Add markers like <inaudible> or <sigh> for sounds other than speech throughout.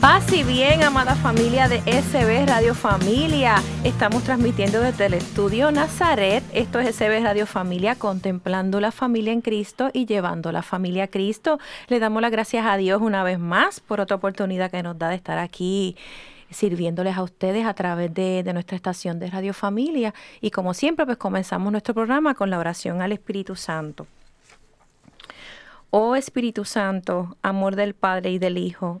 Paz y bien, amada familia de SB Radio Familia. Estamos transmitiendo desde el estudio Nazaret. Esto es SB Radio Familia, contemplando la familia en Cristo y llevando la familia a Cristo. Le damos las gracias a Dios una vez más por otra oportunidad que nos da de estar aquí sirviéndoles a ustedes a través de, de, nuestra estación de Radio Familia. Y como siempre, pues comenzamos nuestro programa con la oración al Espíritu Santo. Oh Espíritu Santo, amor del Padre y del Hijo,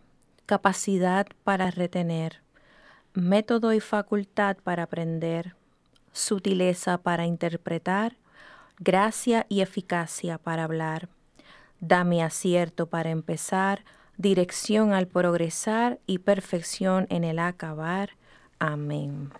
capacidad para retener, método y facultad para aprender, sutileza para interpretar, gracia y eficacia para hablar. Dame acierto para empezar, dirección al progresar y perfección en el acabar. Amén.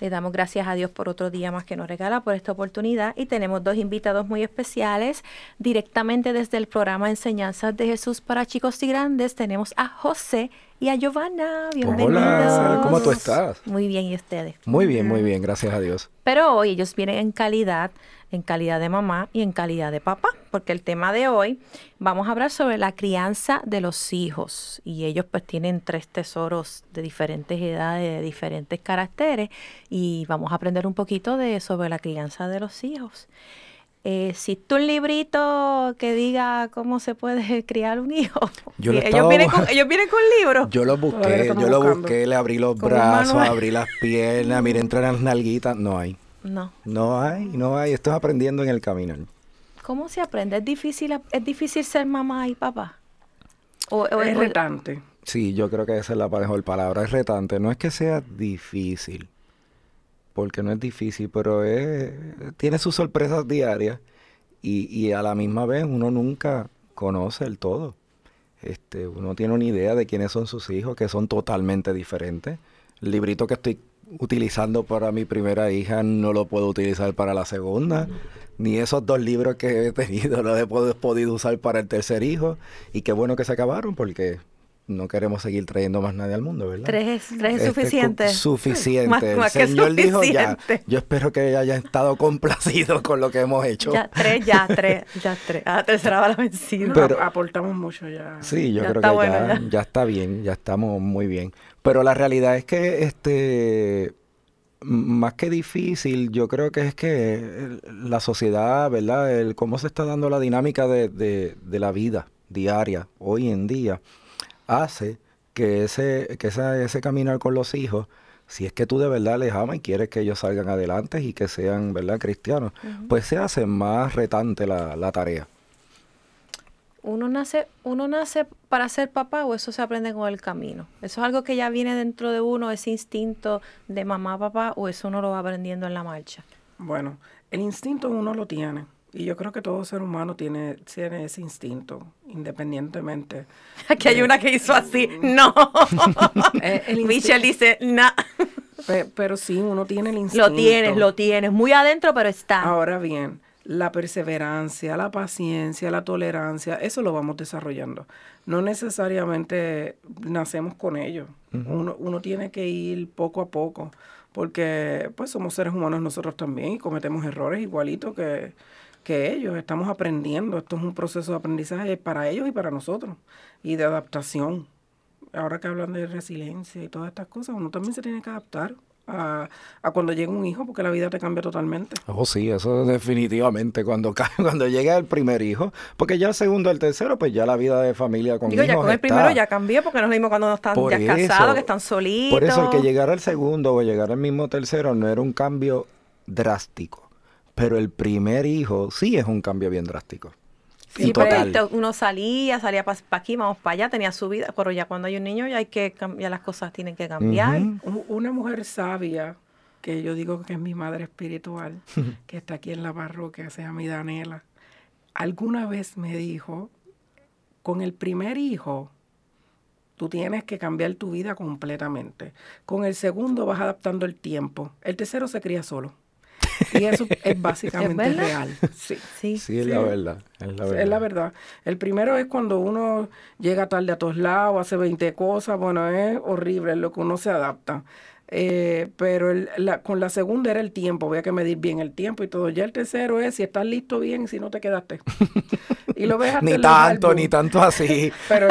Le damos gracias a Dios por otro día más que nos regala, por esta oportunidad. Y tenemos dos invitados muy especiales directamente desde el programa Enseñanzas de Jesús para chicos y grandes. Tenemos a José y a Giovanna. Bienvenidos. Hola, ¿cómo tú estás? Muy bien, ¿y ustedes? Muy bien, muy bien, gracias a Dios. Pero hoy ellos vienen en calidad en calidad de mamá y en calidad de papá, porque el tema de hoy vamos a hablar sobre la crianza de los hijos y ellos pues tienen tres tesoros de diferentes edades, de diferentes caracteres y vamos a aprender un poquito de sobre la crianza de los hijos. Eh, si tú un librito que diga cómo se puede <laughs> criar un hijo. <laughs> Yo <laughs> ellos, vienen con, ellos vienen con libros. Yo lo busqué, yo lo busqué, le abrí los brazos, abrí las piernas, miré entre las nalguitas, no hay. No. No hay, no hay. Esto es aprendiendo en el camino. ¿Cómo se aprende? ¿Es difícil, es difícil ser mamá y papá? O, es retante. Sí, yo creo que esa es la mejor palabra. Es retante. No es que sea difícil, porque no es difícil, pero es, tiene sus sorpresas diarias y, y a la misma vez uno nunca conoce el todo. Este, uno tiene una idea de quiénes son sus hijos, que son totalmente diferentes. El librito que estoy utilizando para mi primera hija no lo puedo utilizar para la segunda. Ni esos dos libros que he tenido <laughs> los he podido usar para el tercer hijo. Y qué bueno que se acabaron porque no queremos seguir trayendo más nadie al mundo, ¿verdad? Tres, es este, suficiente. Suficiente. <laughs> el Señor dijo ya. Yo espero que hayan estado complacidos con lo que hemos hecho. Ya, tres, ya, <laughs> tres, ya, tres. A la tercera va la vencida. Pero, aportamos mucho ya. Sí, yo creo que ya, ya está bien, ya estamos muy bien. Pero la realidad es que, este, más que difícil, yo creo que es que la sociedad, ¿verdad? El cómo se está dando la dinámica de, de, de la vida diaria hoy en día hace que ese, que ese, ese caminar con los hijos, si es que tú de verdad les amas y quieres que ellos salgan adelante y que sean, ¿verdad?, cristianos, pues se hace más retante la, la tarea uno nace, uno nace para ser papá o eso se aprende con el camino. Eso es algo que ya viene dentro de uno, ese instinto de mamá, papá, o eso uno lo va aprendiendo en la marcha. Bueno, el instinto uno lo tiene. Y yo creo que todo ser humano tiene, tiene ese instinto, independientemente. <laughs> Aquí hay una que hizo así, no. <laughs> Eh, Michelle dice, no. pero, sí, uno tiene el instinto. Lo tienes, lo tienes, muy adentro, pero está. Ahora bien, la perseverancia, la paciencia, la tolerancia, eso lo vamos desarrollando. No necesariamente nacemos con ello. uno, uno, tiene que ir poco a poco, porque pues somos seres humanos nosotros también y cometemos errores igualitos que, que ellos. Estamos aprendiendo. Esto es un proceso de aprendizaje para ellos y para nosotros y de adaptación. Ahora que hablan de resiliencia y todas estas cosas, uno también se tiene que adaptar a, cuando llega un hijo, porque la vida te cambia totalmente. Oh, sí, eso definitivamente. Cuando, <laughs> cuando llega el primer hijo, porque ya el segundo, el tercero, pues ya la vida de familia con Digo, ya con el primero ya cambió, porque no es lo mismo cuando no están ya casados, que están solitos. Por eso el que llegara el segundo o llegara el mismo tercero no era un cambio drástico. Pero el primer hijo sí es un cambio bien drástico. Sí, pero uno salía, salía para aquí, vamos para allá, tenía su vida, pero ya cuando hay un niño ya hay que ya las cosas tienen que cambiar. Una mujer sabia, que yo digo que es mi madre espiritual, <laughs> que está aquí en la parroquia, se llama Danela, alguna vez me dijo, con el primer hijo, tú tienes que cambiar tu vida completamente. Con el segundo vas adaptando el tiempo. El tercero se cría solo. <laughs> Y eso es básicamente real. Sí, sí, sí, es, La verdad, es la verdad. Es la verdad. El primero es cuando uno llega tarde a todos lados, hace 20 cosas, bueno, es horrible, es lo que uno se adapta. Eh, pero con la segunda era el tiempo, había que medir bien el tiempo y todo. Ya el tercero es si estás listo bien, si no te quedaste. y lo ves <laughs> Ni tanto, ni tanto así. <laughs> pero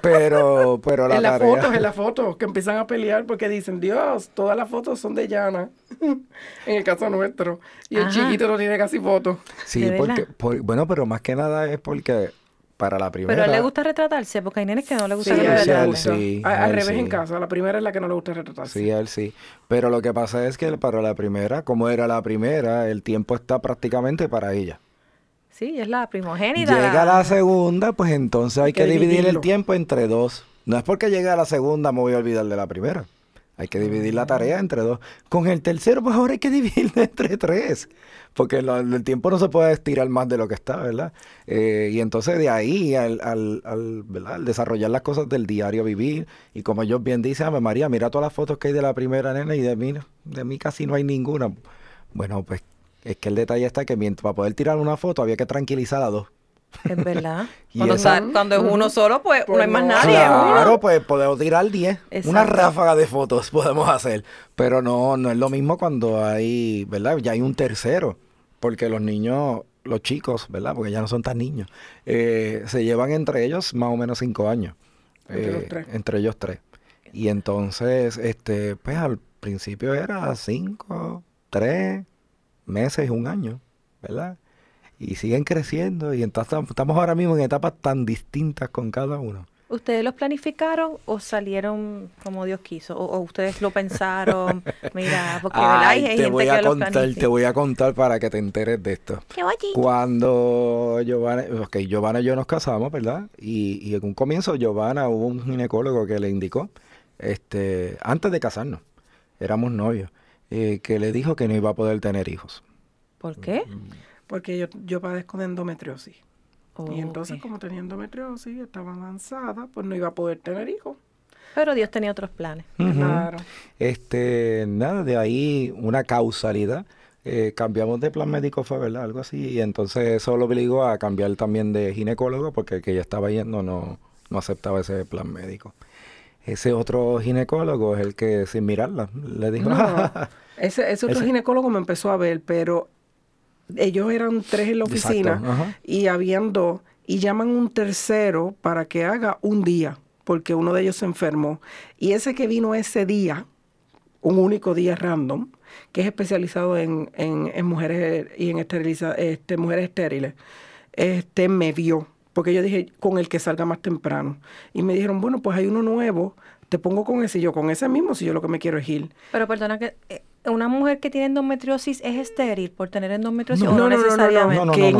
pero, pero la En las fotos, en las <laughs> fotos, que empiezan a pelear porque dicen, Dios, todas las fotos son de Yana, en el caso nuestro. Y el chiquito no tiene casi fotos. Sí, porque, bueno, pero más que nada es porque para la primera. Pero a él le gusta retratarse, porque hay nenes que no le gusta retratarse. Sí, al revés en casa, la primera es la que no le gusta retratarse. Sí, él sí. Pero lo que pasa es que para la primera, como era la primera, el tiempo está prácticamente para ella. Sí, es la primogénita. Llega la segunda, pues entonces hay, que, dividir el tiempo entre dos. No es porque llegue a la segunda me voy a olvidar de la primera. Hay que dividir la tarea entre dos. Con el tercero, pues ahora hay que <laughs> dividirlo entre tres. Porque el tiempo no se puede estirar más de lo que está, ¿verdad? Eh, y entonces de ahí, al, al, al, desarrollar las cosas del diario vivir, y como ellos bien dicen, Ave María, mira todas las fotos que hay de la primera nena y de mí, de mí casi no hay ninguna. Bueno, pues es que el detalle está que mientras, para poder tirar una foto había que tranquilizar a dos. Es verdad. <laughs> cuando, es uno solo, pues, no hay más nadie. Claro, pues podemos tirar 10. Una ráfaga de fotos <laughs> podemos hacer. Pero no, no es lo mismo cuando hay, ¿verdad? Ya hay un tercero. Porque los niños, los chicos, ¿verdad? Porque ya no son tan niños, eh, se llevan entre ellos más o menos cinco años. Entre, eh, entre ellos tres. Y entonces, este, pues al principio era cinco, tres meses, un año, ¿verdad? Y siguen creciendo y entonces estamos ahora mismo en etapas tan distintas con cada uno. ¿Ustedes los planificaron o salieron como Dios quiso? ¿O, ustedes lo pensaron? <laughs> Mira, porque hay te voy a contar, Te voy a contar para que te enteres de esto. Cuando Giovanna, okay, Giovanna y yo nos casamos, ¿verdad? Y, y en un comienzo Giovanna hubo un ginecólogo que le indicó, este, antes de casarnos, éramos novios, eh, que le dijo que no iba a poder tener hijos. ¿Por qué? Mm, porque yo, yo padezco de endometriosis. y entonces, como tenía endometriosis, estaba avanzada, pues no iba a poder tener hijos. Pero Dios tenía otros planes. Claro. Este, nada, de ahí una causalidad. Eh, cambiamos de plan médico, fue verdad, algo así. Y entonces eso lo obligó a cambiar también de ginecólogo, porque el que ya estaba yendo no, no aceptaba ese plan médico. Ese otro ginecólogo es el que, sin mirarla, le dijo... <laughs> ese, ese otro ginecólogo me empezó a ver, pero ellos eran tres en la oficina y habían dos y llaman un tercero para que haga un día, porque uno de ellos se enfermó. Y ese que vino ese día, un único día random, que es especializado en, en, mujeres y en esteriliza, este, mujeres estériles, este me vio, porque yo dije, con el que salga más temprano. Y me dijeron, bueno, pues hay uno nuevo, te pongo con ese, y yo con ese mismo, si yo lo que me quiero es ir. Pero perdona que eh, una mujer que tiene endometriosis es estéril por tener endometriosis no, no, necesariamente.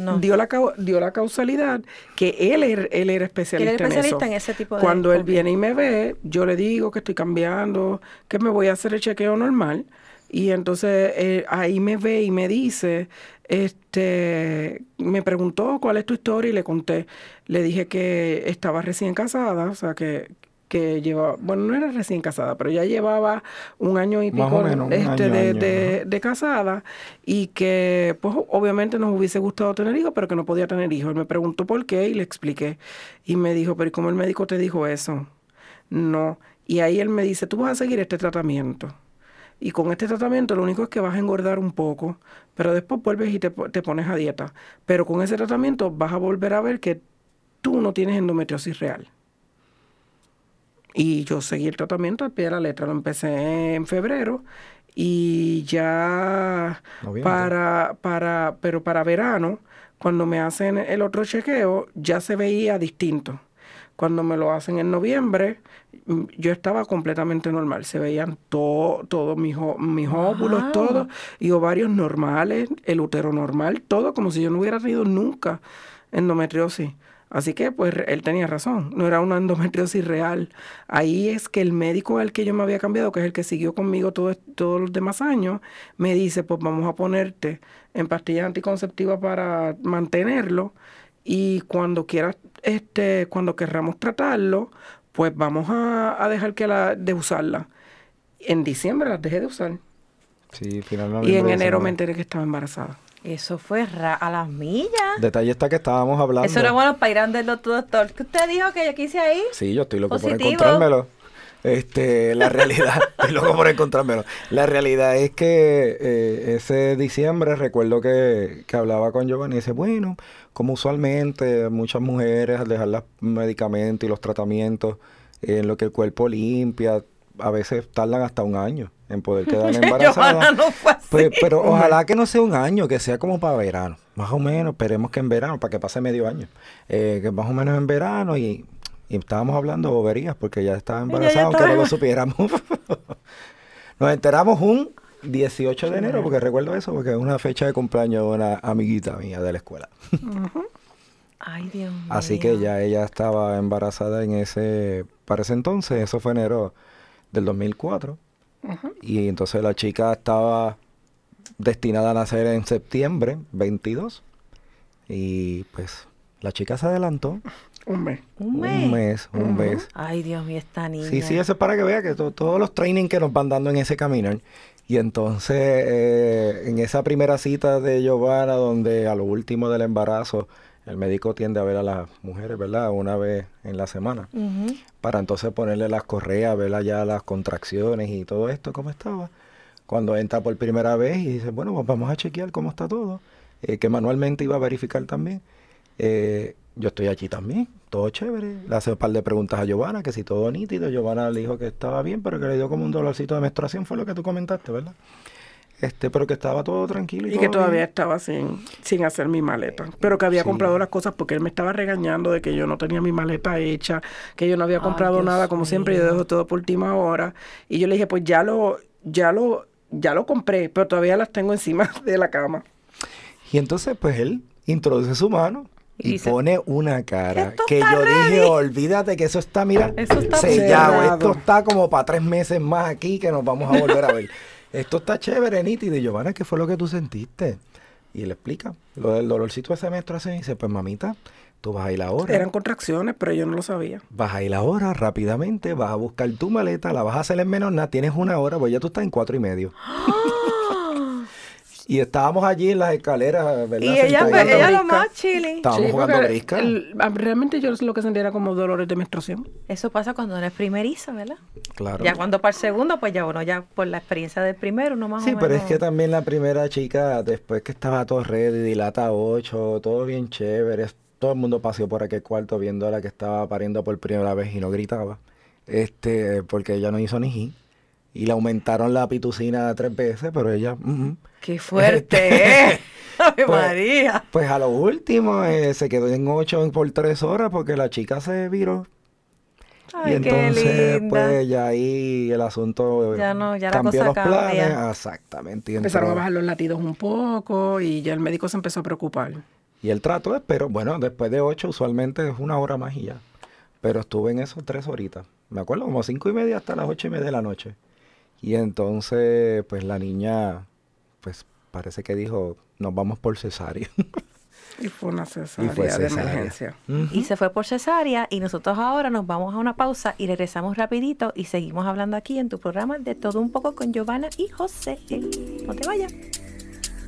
No, dio, la, dio la causalidad que él, era, él era especialista, en, ese tipo de Cuando él viene y me ve, yo le digo que estoy cambiando, que me voy a hacer el chequeo normal. Y entonces eh, ahí me ve y me dice, este, me preguntó cuál es tu historia y le conté. Le dije que estaba recién casada, o sea, que, que llevaba, bueno, no era recién casada, pero ya llevaba un año y pico este, de, de, casada y que pues obviamente nos hubiese gustado tener hijos, pero que no podía tener hijos. Él me preguntó por qué y le expliqué. Y me dijo, pero ¿y cómo el médico te dijo eso? No. Y ahí él me dice, tú vas a seguir este tratamiento. Y con este tratamiento lo único es que vas a engordar un poco, pero después vuelves y te, te pones a dieta. Pero con ese tratamiento vas a volver a ver que tú no tienes endometriosis real. Y yo seguí el tratamiento al pie de la letra. Lo empecé en febrero y ya para, para, pero para verano, cuando me hacen el otro chequeo, ya se veía distinto. Cuando me lo hacen en noviembre, mm, yo estaba completamente normal. Se veían todos todo mis, mis óvulos, todo, y ovarios normales, el útero normal, todo como si yo no hubiera tenido nunca endometriosis. Así que, pues, él tenía razón, no era una endometriosis real. Ahí es que el médico al que yo me había cambiado, que es el que siguió conmigo todo, todos los demás años, me dice, pues vamos a ponerte en pastillas anticonceptivas para mantenerlo y cuando quieras, este, cuando querramos tratarlo, pues vamos a, dejar que la, de usarla. En diciembre las dejé de usar. Sí, finalmente. Y en enero me enteré que estaba embarazada. Eso fue a las millas. Detalle está que estábamos hablando. Eso era bueno para ir a doctor. ¿Qué usted dijo que yo quise ahí? Sí, yo estoy loco por encontrármelo. Este, la realidad, <laughs> estoy loco por encontrármelo. La realidad es que eh, ese diciembre recuerdo que, que hablaba con Giovanni y dice, bueno, como usualmente muchas mujeres al dejar los medicamentos y los tratamientos en lo que el cuerpo limpia, a veces tardan hasta un año en poder quedar <laughs> embarazada. Pues, pero ojalá que no sea un año, que sea como para verano. Más o menos, esperemos que en verano, para que pase medio año. Eh, que más o menos en verano y, estábamos hablando de boberías porque ya estaba embarazada, aunque no lo supiéramos. <laughs> Nos enteramos un 18 de enero, porque recuerdo eso, porque es una fecha de cumpleaños de una amiguita mía de la escuela. <laughs> Ay, Dios mío. Así que ya ella estaba embarazada en ese, para ese entonces, eso fue enero del 2004. Y entonces la chica estaba destinada a nacer en septiembre 22. Y pues la chica se adelantó. Un mes. Un mes. Un mes, un mes. Ay, Dios mío, esta niña. Sí, sí, eso es para que vea que todos los trainings que nos van dando en ese caminar. Y entonces, eh, en esa primera cita de Giovanna, donde a lo último del embarazo, el médico tiende a ver a las mujeres, ¿verdad? Una vez en la semana. Para entonces ponerle las correas, ver allá las contracciones y todo esto, cómo estaba. Cuando entra por primera vez y dice, bueno, pues vamos a chequear cómo está todo, eh, que manualmente iba a verificar también. Eh, yo estoy aquí también, todo chévere. Le hace un par de preguntas a Giovanna, que si todo nítido. Giovanna le dijo que estaba bien, pero que le dio como un dolorcito de menstruación, fue lo que tú comentaste, ¿verdad? Este, pero que estaba todo tranquilo. Y, que todavía estaba sin, sin hacer mi maleta. Pero que había comprado las cosas porque él me estaba regañando de que yo no tenía mi maleta hecha, que yo no había comprado nada, como siempre, yo dejo todo por última hora. Y yo le dije, pues ya lo, ya lo, ya lo compré, pero todavía las tengo encima <laughs> de la cama. Y entonces, pues él introduce su mano y, pone una cara que yo dije, olvídate que eso está, mira, eso está sellado. Esto está como para tres meses más aquí que nos vamos a volver a ver. <laughs> esto está chévere, nítido. Y Giovanna, ¿qué fue lo que tú sentiste? Y le explica lo del dolorcito de semestre. Y dice, pues mamita, tú vas a ir ahora. Eran contracciones, pero yo no lo sabía. Vas a ir ahora rápidamente, vas a buscar tu maleta, la vas a hacer en menos nada, tienes una hora, pues ya tú estás en cuatro y medio. <gasps> <laughs> Y estábamos allí en las escaleras, ¿verdad? Y ella, ella lo más chile. Estábamos jugando brisca. realmente yo lo que sentía era como dolores de menstruación. Eso pasa cuando eres primeriza, ¿verdad? Claro. Ya cuando para el segundo, pues ya bueno, ya por la experiencia del primero, no más sí, pero es que también la primera chica, después que estaba todo ready, dilata 8, todo bien chévere, todo el mundo paseó por aquel cuarto viendo a la que estaba pariendo por primera vez y no gritaba. Este, porque ella no hizo ni hit y le aumentaron la pitucina tres veces, pero ella... ¡Qué fuerte! ¿eh? <laughs> pues, María! Pues a lo último eh, se quedó en ocho por tres horas porque la chica se viró. Ay, y entonces, qué linda. pues ya ahí el asunto ya no, ya cambió la cosa los cambia. planes. Exactamente. Y Empezaron entró- a bajar los latidos un poco y ya el médico se empezó a preocupar. Y el trato es, pero bueno, después de ocho usualmente es una hora más y ya. Pero estuve en eso tres horitas. Me acuerdo, como cinco y media hasta las ocho y media de la noche. Y entonces, pues la niña, pues parece que dijo, nos vamos por cesárea. Y fue una <laughs> cesárea, fue de emergencia. Y se fue por cesárea y nosotros ahora nos vamos a una pausa y regresamos rapidito y seguimos hablando aquí en tu programa de todo un poco con Giovanna y José. No te vayas.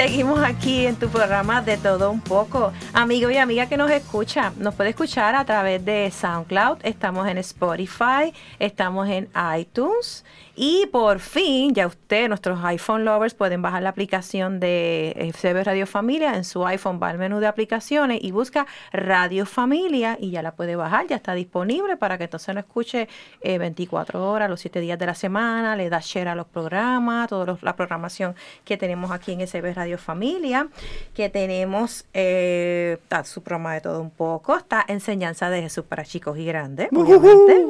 Seguimos aquí en tu programa de todo un poco. Amigo y amiga que nos escucha, nos puede escuchar a través de SoundCloud, estamos en Spotify, estamos en iTunes y por fin, ya usted, nuestros iPhone lovers, pueden bajar la aplicación de CB Radio Familia. En su iPhone va al menú de aplicaciones y busca Radio Familia y ya la puede bajar, ya está disponible para que entonces lo escuche 24 eh, horas, los 7 días de la semana, le da share a los programas, toda la programación que tenemos aquí en SB Radio Familia, que tenemos eh, está su programa de todo un poco, está Enseñanza de Jesús para chicos y grandes, obviamente.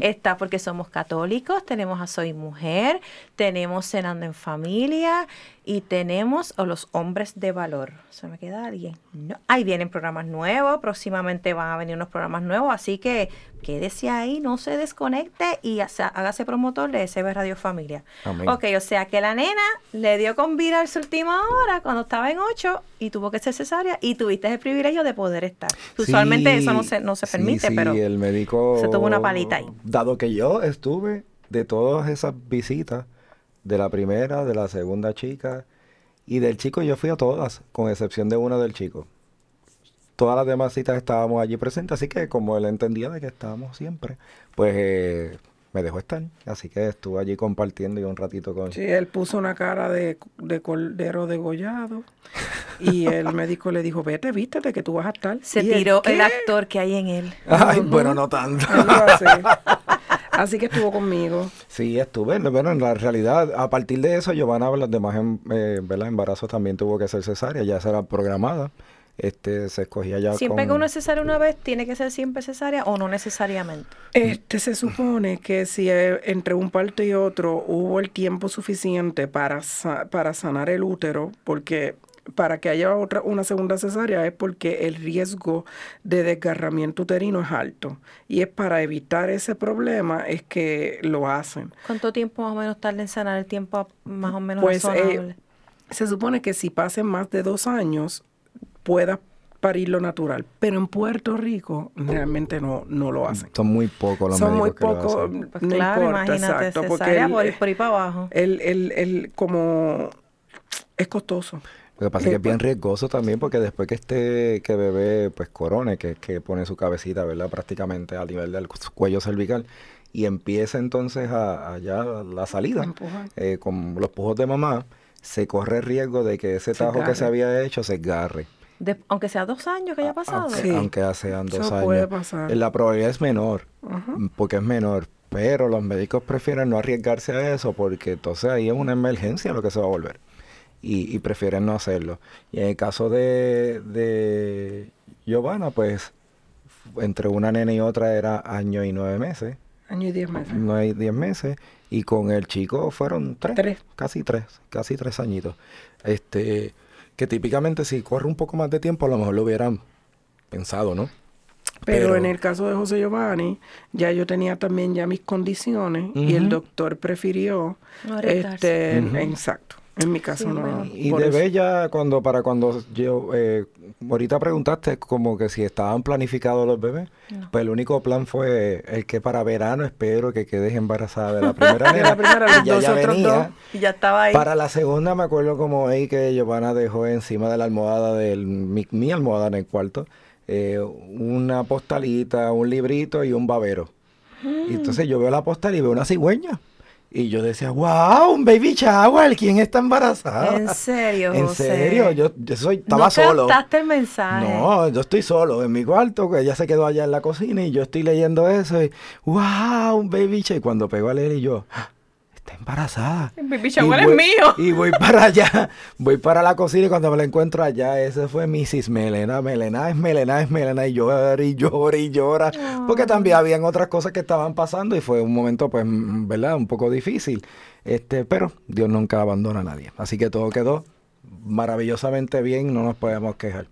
Está porque somos católicos, tenemos a soy Mujer, tenemos Cenando en Familia y tenemos a los hombres de valor. ¿Se me queda alguien? No. Ahí vienen programas nuevos, próximamente van a venir unos programas nuevos, así que quédese ahí, no se desconecte y hágase promotor de SB Radio Familia. Ok, o sea que la nena le dio con vida en su última hora cuando estaba en 8 y tuvo que ser cesárea y tuviste el privilegio de poder estar. Usualmente eso no se, no se permite, pero el médico se tuvo una palita ahí. Dado que yo estuve de todas esas visitas, de la primera, de la segunda chica y del chico, yo fui a todas, con excepción de una del chico. Todas las demás citas estábamos allí presentes, así que como él entendía de que estábamos siempre, pues eh, me dejó estar. Así que estuve allí compartiendo y un ratito con... Sí, él puso una cara de, de cordero degollado y <laughs> el médico le dijo, vete, vístete que tú vas a estar. Se tiró el actor que hay en él. Ay, bueno, no tanto. <laughs> Así que estuvo conmigo. Sí, estuve. Bueno, en la realidad, a partir de eso, Giovanna, los demás em, eh, embarazos también tuvo que ser cesárea, ya será programada. Este, se escogía ya ¿Siempre que uno es cesárea una vez, tiene que ser siempre cesárea o no necesariamente? Este, se supone que si eh, entre un parto y otro hubo el tiempo suficiente para, para sanar el útero, porque para que haya otra, una segunda cesárea es porque el riesgo de desgarramiento uterino es alto. Y es para evitar ese problema es que lo hacen. ¿Cuánto tiempo más o menos tarda en sanar el tiempo más o menos pues, eh, se supone que si pasen más de dos años, pueda parir lo natural. Pero en Puerto Rico realmente no, no lo hacen. Son muy pocos los Son muy pocos. Pues no claro, importa, exacto, porque por, por, ahí para abajo. El, el, el, como es costoso. Lo que pasa es que es bien riesgoso también porque después que este que bebé pues corone, que, que pone su cabecita, ¿verdad? Prácticamente a nivel del cuello cervical y empieza entonces a, allá la salida eh, con los pujos de mamá, se corre el riesgo de que ese tajo que se había hecho se agarre. aunque sea dos años que haya pasado. Aunque sean dos años. La probabilidad es menor, porque es menor, pero los médicos prefieren no arriesgarse a eso porque entonces ahí es una emergencia lo que se va a volver y, prefieren no hacerlo. Y en el caso de, de Giovanna, pues entre una nena y otra era año y nueve meses. Año y diez meses. Nueve y diez meses. Y con el chico fueron tres. Tres. Casi tres. Casi tres añitos. Este, que típicamente si corre un poco más de tiempo, a lo mejor lo hubieran pensado, ¿no? Pero, en el caso de José Giovanni, ya yo tenía también ya mis condiciones y el doctor prefirió este, exacto. En mi caso no. Y de Bella, cuando, para cuando yo, eh, ahorita preguntaste como que si estaban planificados los bebés, pues el único plan fue el que para verano espero que quedes embarazada de la <laughs> primera la primera, ya, ya venía. y ya estaba ahí. Para la segunda me acuerdo como ahí que Giovanna dejó encima de la almohada, de mi, mi almohada en el cuarto, eh, una postalita, un librito y un babero. Y entonces yo veo la postal y veo una cigüeña. Y yo decía, wow, un baby shower, ¿quién está embarazada? ¿En serio? En serio, yo, yo soy, estaba solo. ¿No el mensaje? No, yo estoy solo en mi cuarto, que ella se quedó allá en la cocina y yo estoy leyendo eso y, wow, un baby shower. Y cuando pegó a leer y yo, está embarazada. El baby shower es mío. Y voy para allá, voy para la cocina y cuando me la encuentro allá, ese fue Mrs. Melena. Melena es Melena, es Melena. Y llora y llora y llora. Porque también habían otras cosas que estaban pasando y fue un momento, pues, ¿verdad? Un poco difícil. Este, pero Dios nunca abandona a nadie. Así que todo quedó maravillosamente bien, no nos podemos quejar.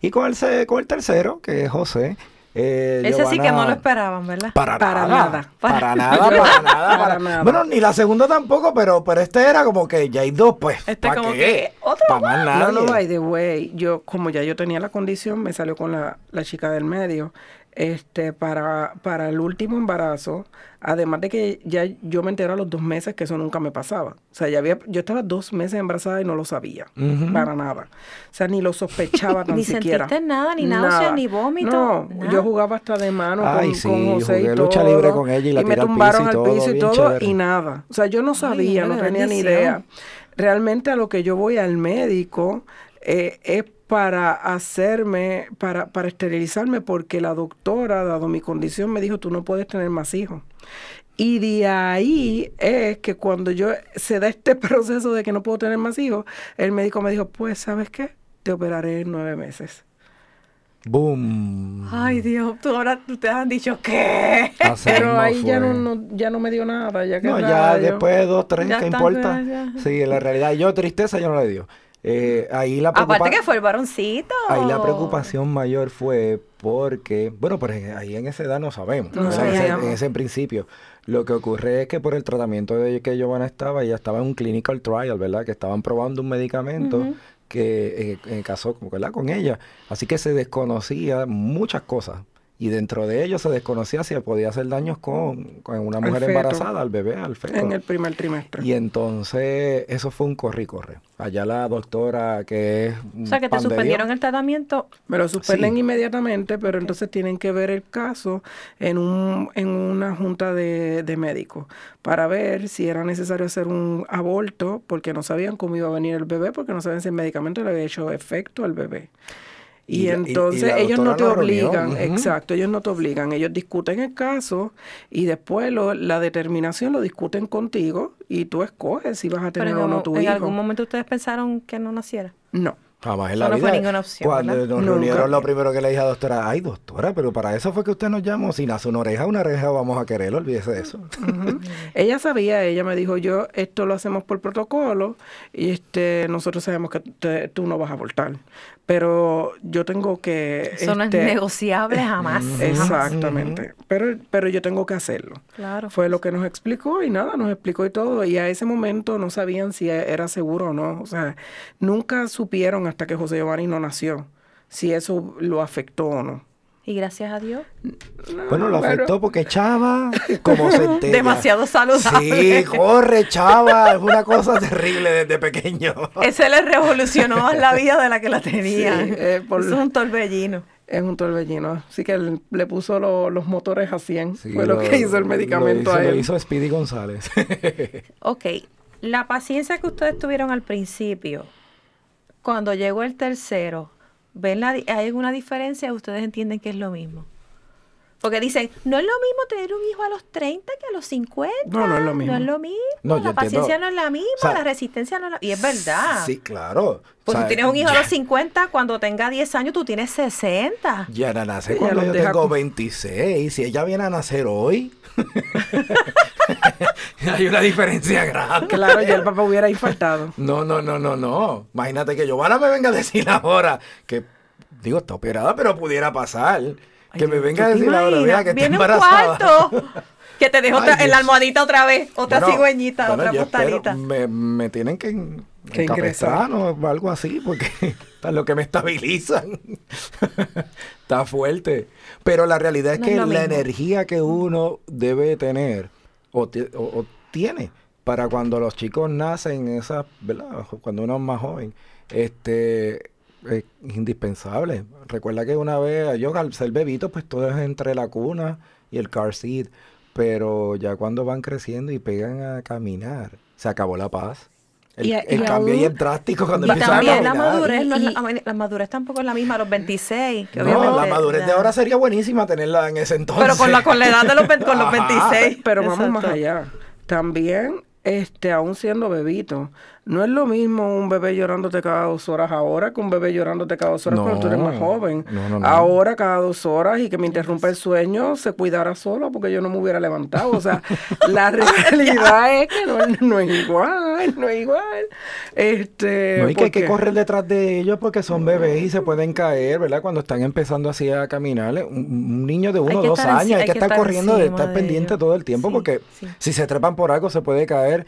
Y con el, con el tercero, que es José, eh, Ese sí que no lo esperaban, ¿verdad? Para, nada, Para, nada, para <laughs> nada, para nada. Bueno, ni la segunda tampoco, pero, pero este era como que ya hay dos, pues. Este como que otro para más nada. No, no, by the way, yo, como ya yo tenía la condición, me salió con la, la chica del medio. Este, para, para el último embarazo, además de que ya yo me enteré a los dos meses que eso nunca me pasaba. O sea, ya había, yo estaba dos meses embarazada y no lo sabía, para nada. O sea, ni lo sospechaba <laughs> tan ni siquiera. sentiste nada, ni náuseas, ni vómito. No, nada. yo jugaba hasta de mano Ay, con, sí, con José jugué y todo. lucha libre con ella y la me al tumbaron piso y al todo, piso y todo y nada. O sea, yo no sabía, Ay, no tenía ni idea. Realmente a lo que yo voy al médico eh, es para hacerme, para, para esterilizarme, porque la doctora, dado mi condición, me dijo, tú no puedes tener más hijos. Y de ahí es que cuando yo se da este <laughs> proceso de que no puedo tener más hijos, el médico me dijo, pues, ¿sabes qué? Te operaré en nueve meses. Boom. Ay, Dios, tú ahora ustedes han dicho ¿qué? Así <laughs> Pero ahí ya no, no- ya no me dio nada, ya que No, nada, ya yo- después de dos, tres, Ya ¿qué importa? ya, ya. Sí, la realidad, yo tristeza yo no le dio. Eh, ahí la Aparte que fue el varoncito. Ahí la preocupación mayor fue porque, bueno, en- ahí en esa edad no sabemos, No en ese- sabíamos. en ese principio. Lo que ocurre es que por el tratamiento de que Giovanna estaba, ella estaba en un clinical trial, ¿verdad? Que estaban probando un medicamento que eh, caso, ¿verdad? Con ella. Así que se desconocía muchas cosas. Y dentro de ello se desconocía si podía hacer daños con, con una mujer feto. embarazada, al bebé, al feto. en el primer trimestre. Y entonces eso fue un corre y corre. Allá la doctora que es O sea, que te suspendieron el tratamiento. Me lo suspenden Sí. inmediatamente, pero entonces tienen que ver el caso en, un, en una junta de, de médicos para ver si era necesario hacer un aborto, porque no sabían cómo iba a venir el bebé, porque no sabían si el medicamento le había hecho efecto al bebé. Y, Y la- y- y entonces ellos no te obligan, ujú. exacto, ellos no te obligan, ellos discuten el caso y después lo- la determinación lo discuten contigo y tú escoges si vas a Pero tener en, o no tu en hijo. algún momento ustedes pensaron que no naciera. No. Jamás en Eso la no vida. fue ninguna opción, Cuando ¿verdad? nos Nunca. reunieron, lo primero que le dije a la doctora, ay doctora, pero para eso fue que usted nos llamó. Si nace una oreja, una oreja vamos a querer, olvídese de eso. Ujú. Ella sabía, ella me dijo, yo esto lo hacemos por protocolo y este nosotros sabemos que te- tú no vas a abortar, pero yo tengo que... Eso no es este, negociable jamás. jamás. Exactamente, pero, pero yo tengo que hacerlo. Claro. Fue lo que nos explicó y nada, nos explicó y todo. Y a ese momento no sabían si era seguro o no. O sea, nunca supieron hasta que José Giovanni no nació si eso lo afectó o no. Y gracias a Dios. Bueno, lo afectó porque Chava, como centella. <laughs> Demasiado saludable. Sí, corre, Chava. Es una cosa terrible desde pequeño. Ese le revolucionó más la vida de la que la tenía. Sí, eh, por- Eso es un torbellino. Es un torbellino. Así que él le puso lo- los motores a 100. Sí, Fue lo, que hizo el medicamento hizo- a él. Lo hizo Speedy González. <laughs> Ok, la paciencia que ustedes tuvieron al principio, cuando llegó el tercero, ¿ven la, ¿hay alguna diferencia? ¿Ustedes entienden que es lo mismo? Porque dicen, no es lo mismo tener un hijo a los 30 que a los 50. No, no es lo mismo. No es lo mismo. No, la paciencia no es la misma, O sea, la resistencia no es la Y es verdad. Sí, claro. Pues O tú tienes un hijo a los 50, cuando tenga 10 años tú tienes 60. Ya nace cuando yo tengo con- 26. Si ella viene a nacer hoy, <laughs> hay una diferencia grande. Claro, ya el papá hubiera infartado. No, no, no, no, no. Imagínate que Giovanna me venga a decir ahora que, digo, está operada, pero pudiera pasar. Que me venga a ¿Tú te decir ahora, imaginas? que está Viene un embarazada. cuarto <laughs> que te dejo en la almohadita otra vez, otra Bueno, cigüeñita, bueno, otra postalita. me, me tienen que, en- Que encabezar o algo así, porque <laughs> es lo que me estabilizan. <laughs> Está fuerte. Pero la realidad es No que es la mismo. energía que uno debe tener o, ti- o- o tiene para cuando los chicos nacen, esa, ¿verdad? Cuando uno es más joven, este es indispensable. Recuerda que una vez, yo al ser bebito, pues todo es entre la cuna y el car seat. Pero ya cuando van creciendo y pegan a caminar, se acabó la paz. El, Y a- el y cambio ahí es drástico cuando Y empiezan a también la caminar. madurez, no es la, a la madurez tampoco es la misma a los 26. que No, la madurez de ya- ahora sería buenísima tenerla en ese entonces. Pero con la, con la edad de los, con los Ajá. 26. Pero vamos más Exacto. allá. También, este, aún siendo bebito, no es lo mismo un bebé llorándote cada dos horas ahora que un bebé llorándote cada dos horas cuando tú eres más joven. no, no, no. Ahora cada dos horas y que me interrumpa el sueño se cuidara solo porque yo no me hubiera levantado. O sea, <laughs> la realidad es que no, no es igual, no es igual. Este, No, y que hay que correr detrás de ellos porque son bebés y se pueden caer, ¿verdad? Cuando están empezando así a caminar. Un, un niño de uno o dos años, hay, hay que que estar estar corriendo, de estar de pendiente ellos. todo el tiempo Sí, porque sí. si se trepan por algo se puede caer.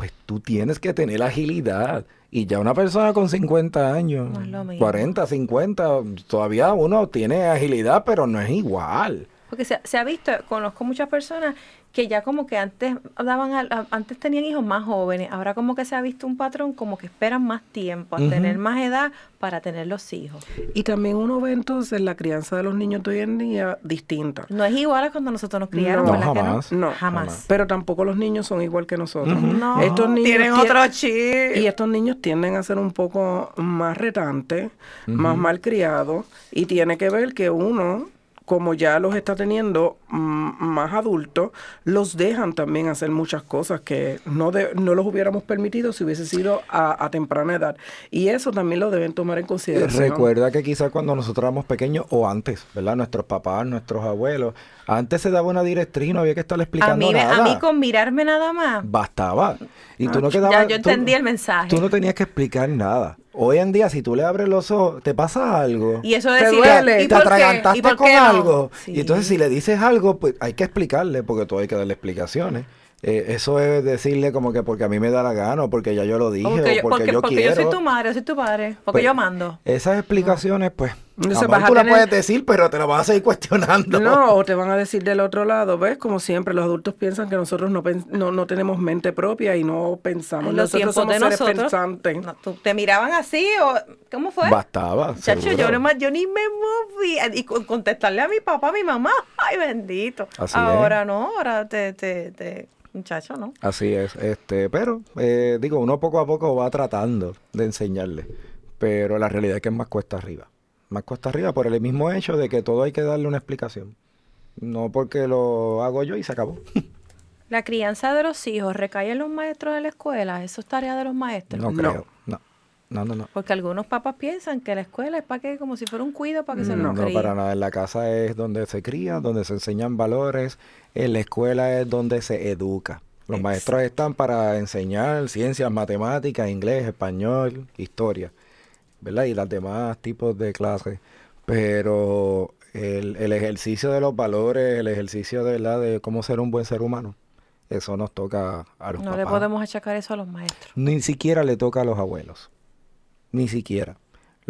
Pues tú tienes que tener agilidad. Y ya una persona con 50 años, No es lo mismo. 40, 50, todavía uno tiene agilidad, pero no es igual. Porque se, se ha visto, conozco muchas personas que ya como que antes daban a- antes tenían hijos más jóvenes, ahora como que se ha visto un patrón como que esperan más tiempo, a tener más edad para tener los hijos. Y también uno ve entonces la crianza de los niños de hoy en día distinta. No es igual a cuando nosotros nos criaron, No, ¿verdad que jamás. no? No, jamás. Pero tampoco los niños son igual que nosotros. No, Estos niños tienen tien- otro chip. Y estos niños tienden a ser un poco más retantes, más malcriados, y tiene que ver que uno, como ya los está teniendo mm, más adultos, los dejan también hacer muchas cosas que no, de- no los hubiéramos permitido si hubiese sido a, a temprana edad. Y eso también lo deben tomar en consideración. Recuerda que quizás cuando nosotros éramos pequeños o antes, ¿verdad? Nuestros papás, nuestros abuelos, antes se daba una directriz y no había que estarle A explicando mí, nada. a mí con mirarme nada más, Bastaba. Y tú no ya quedabas... yo tú- entendí el mensaje. Tú no tenías que explicar nada. Hoy en día, si tú le abres los ojos, te pasa algo. Y eso de Te decir, duele. ¿y te por atragantaste ¿Y por con no? algo. Sí. Y entonces si le dices algo, pues hay que explicarle, porque tú hay que darle explicaciones. Eh, eso es decirle como que porque a mí me da la gana, o porque ya yo lo dije, O porque, yo, o porque, porque- yo porque quiero. yo soy tu madre, yo soy tu padre, porque Pues, yo mando. Esas explicaciones, pues, Entonces amor, vas a tú las tener- puedes decir, pero te las vas a seguir cuestionando. No, o te van a decir del otro lado, ¿ves? Como siempre, los adultos piensan que nosotros no, pen- no, no tenemos mente propia y no pensamos. En los nosotros tiempos somos de seres nosotros, pensantes. no, tú- te miraban así o ¿cómo fue? Bastaba. Chacho, yo, nomás- yo ni me movía. Y con- contestarle a mi papá, a mi mamá, ay bendito. Así ahora no, ahora te, te, te, muchacho, ¿no? Así es, este, pero eh, digo, uno poco a poco va tratando de enseñarle, pero la realidad es que es más cuesta arriba, más cuesta arriba por el mismo hecho de que todo hay que darle una explicación, no porque lo hago yo y se acabó. <laughs> La crianza de los hijos recae en los maestros de la escuela, eso es tarea de los maestros. No No. creo, no, no, no, no. Porque algunos papás piensan que la escuela es para que, como si fuera un cuido para que se No, nos críe. para nada. En la casa es donde se cría, donde se enseñan valores. En la escuela es donde se educa. Los maestros están para enseñar ciencias, matemáticas, inglés, español, historia, ¿verdad? Y los demás tipos de clases. Pero el, el ejercicio de los valores, el ejercicio de, ¿verdad? de cómo ser un buen ser humano, eso nos toca a los No le podemos achacar eso a los maestros. Ni siquiera le toca a los abuelos. Ni siquiera.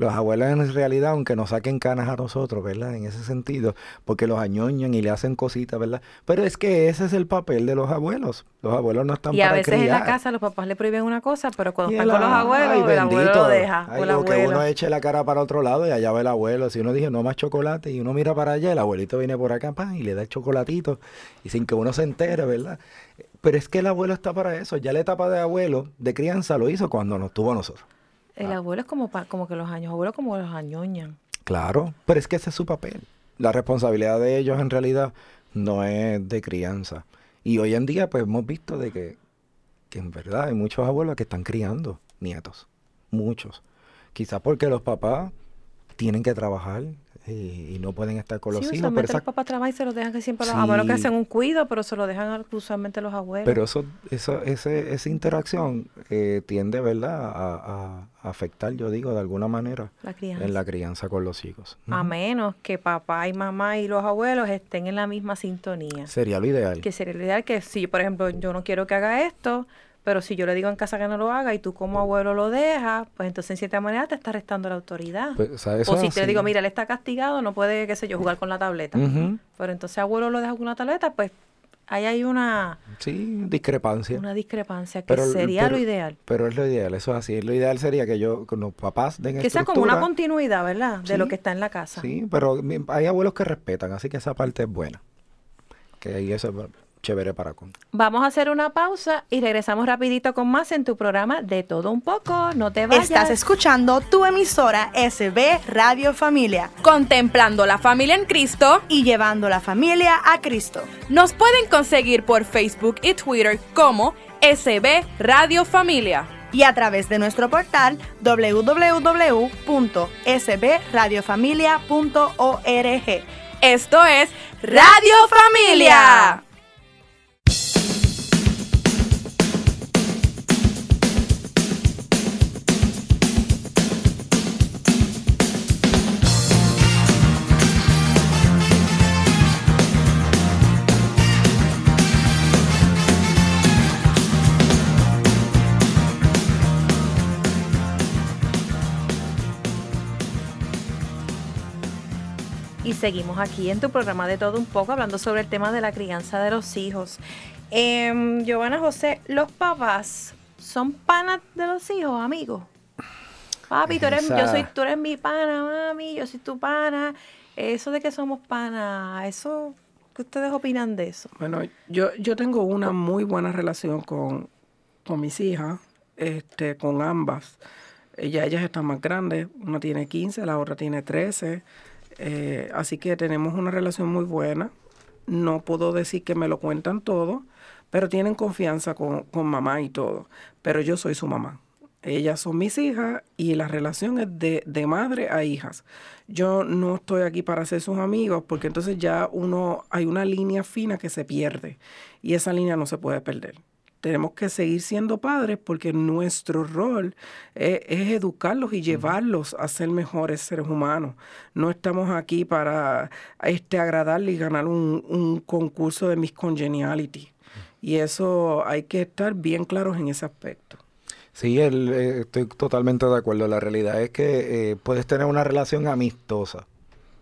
Los abuelos en realidad, aunque nos saquen canas a nosotros, ¿verdad? En ese sentido, porque los añoñan y le hacen cositas, ¿verdad? Pero es que ese es el papel de los abuelos. Los abuelos no están Y a para veces en la casa los papás le prohíben una cosa, pero cuando Y están con los a- abuelos, ay, el abuelo lo deja. Ay, que uno eche la cara para otro lado y allá va el abuelo. Si uno dice no más chocolate y uno mira para allá, el abuelito viene por acá pan, y le da el chocolatito y sin que uno se entere, ¿verdad? Pero es que el abuelo está para eso. Ya la etapa de abuelo, de crianza, lo hizo cuando nos tuvo a nosotros. El abuelo es como, pa- como que los años, abuelos como los añoñan. Claro, pero es que ese es su papel. La responsabilidad de ellos en realidad no es de crianza. Y hoy en día pues hemos visto de que, que en verdad hay muchos abuelos que están criando nietos. Muchos. Quizás porque los papás tienen que trabajar y, y no pueden estar con los sí, hijos. Pero, esa- los papás trabajan y se los dejan que siempre los abuelos que Sí. hacen un cuido, pero se lo dejan usualmente los abuelos. pero eso, eso, ese, esa interacción eh, tiende, ¿verdad?, a, a- afectar, yo digo, de alguna manera la en la crianza con los hijos. A menos que papá y mamá y los abuelos estén en la misma sintonía. Sería lo ideal. Que sería lo ideal que si, por ejemplo, yo no quiero que haga esto, pero si yo le digo en casa que no lo haga y tú como abuelo lo dejas, pues entonces en cierta manera te está restando la autoridad. Pues, o sea, si te digo, mira, él está castigado, no puede, qué sé yo, jugar con la tableta. Pero entonces abuelo lo deja con una tableta, pues ahí hay una, Sí, discrepancia. una discrepancia que Pero- sería pero- lo ideal. Pero es lo ideal, eso es así. Lo ideal sería que yo, con los papás den Que sea como una continuidad, ¿verdad? De lo que está en la casa. Sí, pero hay abuelos que respetan, así que esa parte es buena. Que ahí eso es chévere para con. Vamos a hacer una pausa y regresamos rapidito con más en tu programa de todo un poco. No te vayas. Estás escuchando tu emisora SB Radio Familia Contemplando la familia en Cristo, y llevando la familia a Cristo. nos pueden conseguir por Facebook y Twitter como SB Radio Familia. y a través de nuestro portal www.sbradiofamilia.org. Esto es Radio Familia. Seguimos aquí en tu programa de todo un poco hablando sobre el tema de la crianza de los hijos. Eh, Giovanna José, ¿los papás son panas de los hijos, amigos? Papi, tú eres, yo soy, tú eres mi pana, mami, yo soy tu pana. Eso de que somos panas, eso, ¿qué ustedes opinan de eso? Bueno, yo, yo tengo una muy buena relación con, con mis hijas, este, con ambas. Ya ellas están más grandes, una tiene 15, la otra tiene 13. Eh, así que tenemos una relación muy buena. No puedo decir que me lo cuentan todo, pero tienen confianza con, con mamá y todo. Pero yo soy su mamá. Ellas son mis hijas y la relación es de, de, madre a hijas. Yo no estoy aquí para ser sus amigos porque entonces ya uno hay una línea fina que se pierde y esa línea no se puede perder. Tenemos que seguir siendo padres porque nuestro rol es, es educarlos y llevarlos a ser mejores seres humanos. No estamos aquí para este, agradarle y ganar un, un concurso de Miss Congeniality. Y eso hay que estar bien claros en ese aspecto. Sí, el, eh, estoy totalmente de acuerdo. La realidad es que eh, puedes tener una relación amistosa,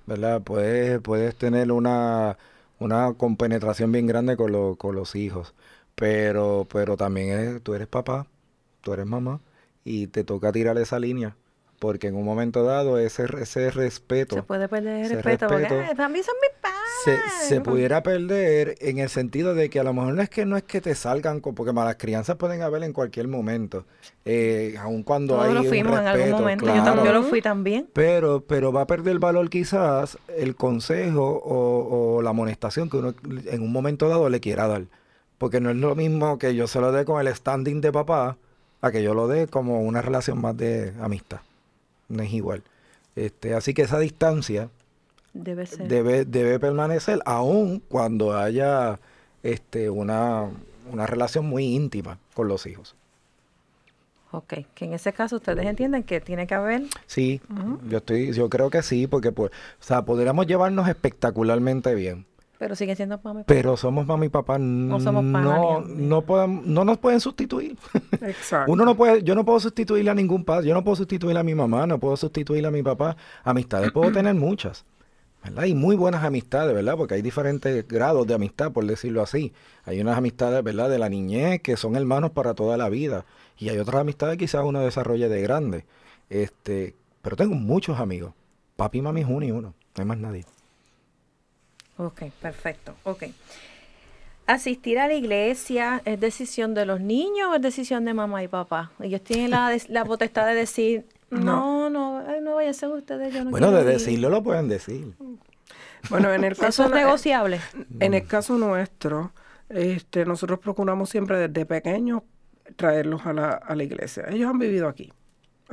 ¿verdad? Puedes, puedes tener una, una compenetración bien grande con, lo, con los hijos, pero, pero también es, tú eres papá, tú eres mamá y te toca tirar esa línea. Porque en un momento dado ese, ese respeto... Se puede perder el respeto, respeto, porque también son mis padres. Se, se, pudiera perder en el sentido de que a lo mejor no es que no es que te salgan, porque malas crianzas pueden haber en cualquier momento, eh, aun cuando Todos hay lo fuimos un respeto, en algún momento, claro, yo, yo, lo fui también. Pero, pero va a perder valor quizás el consejo o, o la amonestación que uno en un momento dado le quiera dar. Porque no es lo mismo que yo se lo dé con el standing de papá a que yo lo dé como una relación más de amistad no es igual. Este, así que esa distancia debe, ser. debe, debe permanecer aún cuando haya este, una, una relación muy íntima con los hijos. Ok, que en ese caso ustedes entienden que tiene que haber. Sí, uh -huh. yo estoy, yo creo que sí, porque pues, o sea, podríamos llevarnos espectacularmente bien. Pero sigue siendo mami y papá. Pero somos mami y papá. No somos no, no, podemos, no nos pueden sustituir. <laughs> Exacto. Uno no puede, yo no puedo sustituir a ningún padre, yo no puedo sustituir a mi mamá, no puedo sustituir a mi papá. Amistades puedo tener muchas, ¿verdad? Y muy buenas amistades, ¿verdad? Porque hay diferentes grados de amistad, por decirlo así. Hay unas amistades, ¿verdad? De la niñez que son hermanos para toda la vida. Y hay otras amistades que quizás uno desarrolle de grande. Este, pero tengo muchos amigos. Papi y mami es uno y uno, no hay más nadie. Ok, perfecto. Ok. Asistir a la iglesia es decisión de los niños o es decisión de mamá y papá. Ellos tienen la, la potestad de decir, no, no, no, no vayan a ser ustedes. Yo no bueno, de ir. decirlo lo pueden decir. Bueno, en el caso ¿Eso es negociable? En el caso nuestro, este, nosotros procuramos siempre desde pequeños traerlos a la, a la iglesia. Ellos han vivido aquí.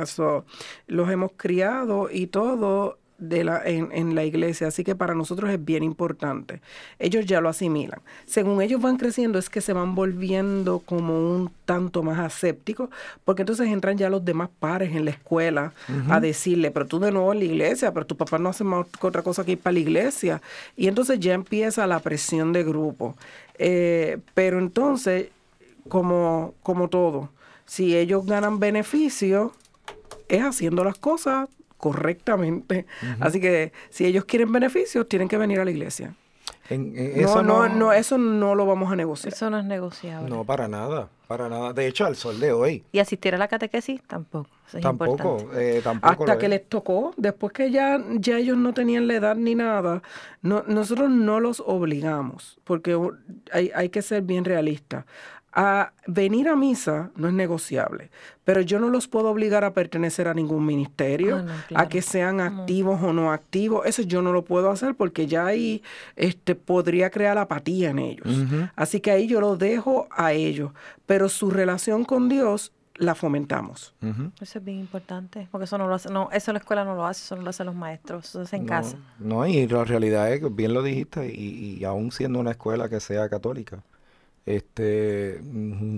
So, los hemos criado y todo de la, en, en, la iglesia, así que para nosotros es bien importante. Ellos ya lo asimilan. Según ellos van creciendo es que se van volviendo como un tanto más asépticos, porque entonces entran ya los demás pares en la escuela uh -huh. a decirle, pero tú de nuevo en la iglesia, pero tu papá no hace más que otra cosa que ir para la iglesia. Y entonces ya empieza la presión de grupo. Eh, pero entonces, como, como todo, si ellos ganan beneficio, es haciendo las cosas correctamente. Uh -huh. Así que si ellos quieren beneficios, tienen que venir a la iglesia. En, en eso no, no, no, eso no lo vamos a negociar. Eso no es negociable. No, para nada, para nada. De hecho, al sol de hoy. Y asistir a la catequesis tampoco. Eso es tampoco, eh, tampoco. Hasta que les tocó, después que ya, ya ellos no tenían la edad ni nada, no, nosotros no los obligamos, porque hay, hay que ser bien realistas a venir a misa no es negociable, pero yo no los puedo obligar a pertenecer a ningún ministerio, Ah, no, claro. a que sean activos o no activos. Eso yo no lo puedo hacer porque ya ahí este, podría crear apatía en ellos. Uh -huh. Así que ahí yo lo dejo a ellos, pero su relación con Dios la fomentamos. Uh -huh. Eso es bien importante, porque eso no lo hace, no, eso la escuela no lo hace, eso no lo hacen los maestros, eso es en no, casa. No, y la realidad es que bien lo dijiste, y, y aún siendo una escuela que sea católica, este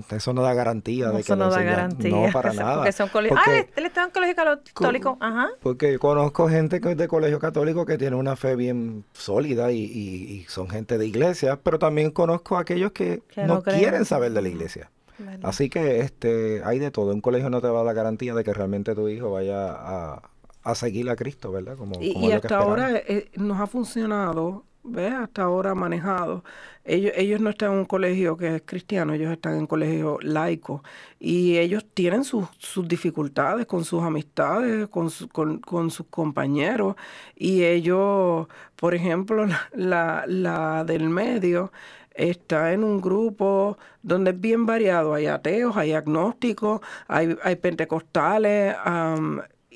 eso no da garantía de eso que no da garantía. no <laughs> para nada. porque son porque, ah él está en colegio católico ajá. porque conozco gente que es de colegio católico que tiene una fe bien sólida y, y, y son gente de iglesia pero también conozco a aquellos que, que no, no quieren saber de la iglesia. Bueno. así que este hay de todo. Un colegio no te va a dar la garantía de que realmente tu hijo vaya a, a seguir a Cristo, ¿verdad? Como, y, hasta ahora eh, nos ha funcionado, ¿ves? Hasta ahora manejado. Ellos, ellos no están en un colegio que es cristiano, ellos están en un colegio laico y ellos tienen sus, sus dificultades con sus amistades, con, con, con, sus compañeros y ellos, por ejemplo, <laughs> la, la del medio, está en un grupo donde es bien variado. Hay ateos, hay agnósticos, hay, hay pentecostales,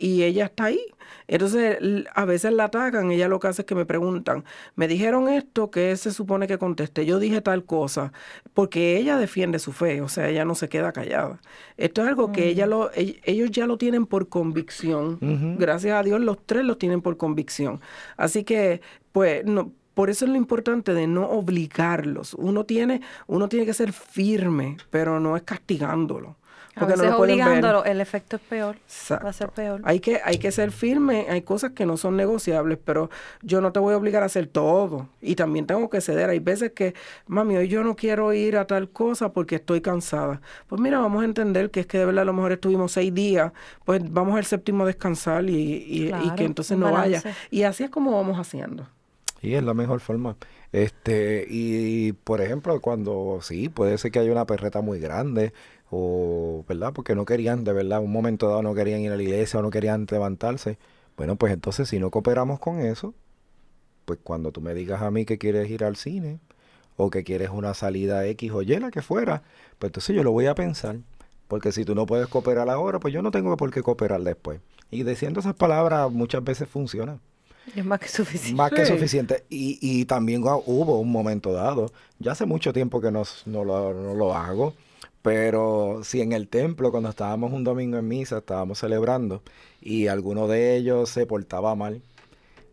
y ella está ahí. Entonces, a veces la atacan, ella lo que hace es que me preguntan, me dijeron esto, ¿qué se supone que conteste? Yo dije tal cosa, porque ella defiende su fe, o sea, ella no se queda callada. Esto es algo que ella mm. lo, ellos ya lo tienen por convicción. Gracias a Dios, los tres lo tienen por convicción. Así que, pues, no, por eso es lo importante de no obligarlos. Uno tiene, uno tiene que ser firme, pero no es castigándolo. Porque no lo obligándolo, el efecto es peor. Va a ser peor. Hay que, hay que ser firme, hay cosas que no son negociables, pero yo no te voy a obligar a hacer todo. Y también tengo que ceder. Hay veces que, mami, hoy yo no quiero ir a tal cosa porque estoy cansada. Pues mira, vamos a entender que es que de verdad a lo mejor estuvimos seis días, pues vamos al séptimo a descansar y, y, y que entonces no vaya. Y así es como vamos haciendo. Y es la mejor forma. Este, y por ejemplo, cuando sí, puede ser que haya una perreta muy grande o, ¿verdad? Porque no querían, de verdad, un momento dado no querían ir a la iglesia o no querían levantarse. Bueno, pues entonces si no cooperamos con eso, pues cuando tú me digas a mí que quieres ir al cine o que quieres una salida X o Y, la que fuera, pues entonces yo lo voy a pensar. Porque si tú no puedes cooperar ahora, pues yo no tengo por qué cooperar después. Y diciendo esas palabras muchas veces funciona. Es más que suficiente. Más que suficiente. Y, y también hubo un momento dado, ya hace mucho tiempo que no, no, lo, no lo hago, pero si en el templo, cuando estábamos un domingo en misa, estábamos celebrando y alguno de ellos se portaba mal,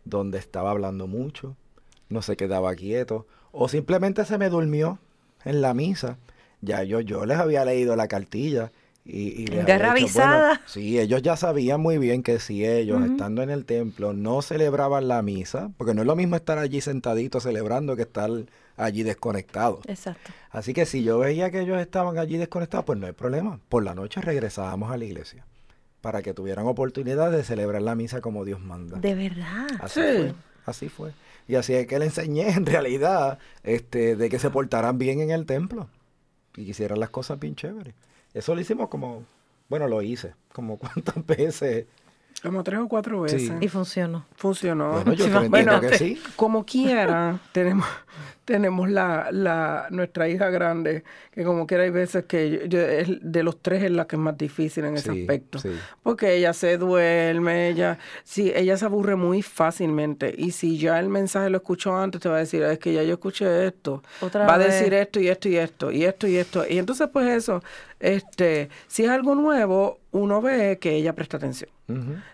donde estaba hablando mucho, no se quedaba quieto, o simplemente se me durmió en la misa, ya yo, yo les había leído la cartilla y, y Guerra avisada. sí, ellos ya sabían muy bien que si ellos, estando en el templo, no celebraban la misa, porque no es lo mismo estar allí sentadito celebrando que estar allí desconectados. Exacto. Así que si yo veía que ellos estaban allí desconectados, pues no hay problema. Por la noche regresábamos a la iglesia para que tuvieran oportunidad de celebrar la misa como Dios manda. De verdad. Así fue. Así fue. Y así es que le enseñé en realidad este, de que se portaran bien en el templo y que hicieran las cosas bien chéveres. Eso lo hicimos como, bueno, lo hice, como <laughs> cuántas veces como tres o cuatro veces. Y funcionó. Funcionó. Bueno, que sí. Como quiera, tenemos, tenemos la, la, nuestra hija grande, que como quiera hay veces que de los tres es la que es más difícil en ese aspecto. Porque ella se duerme, ella, sí, ella se aburre muy fácilmente. Y si ya el mensaje lo escuchó antes, te va a decir, es que ya yo escuché esto. va a decir esto y esto y esto, y esto y esto. Y entonces, pues eso, este, si es algo nuevo, uno ve que ella presta atención.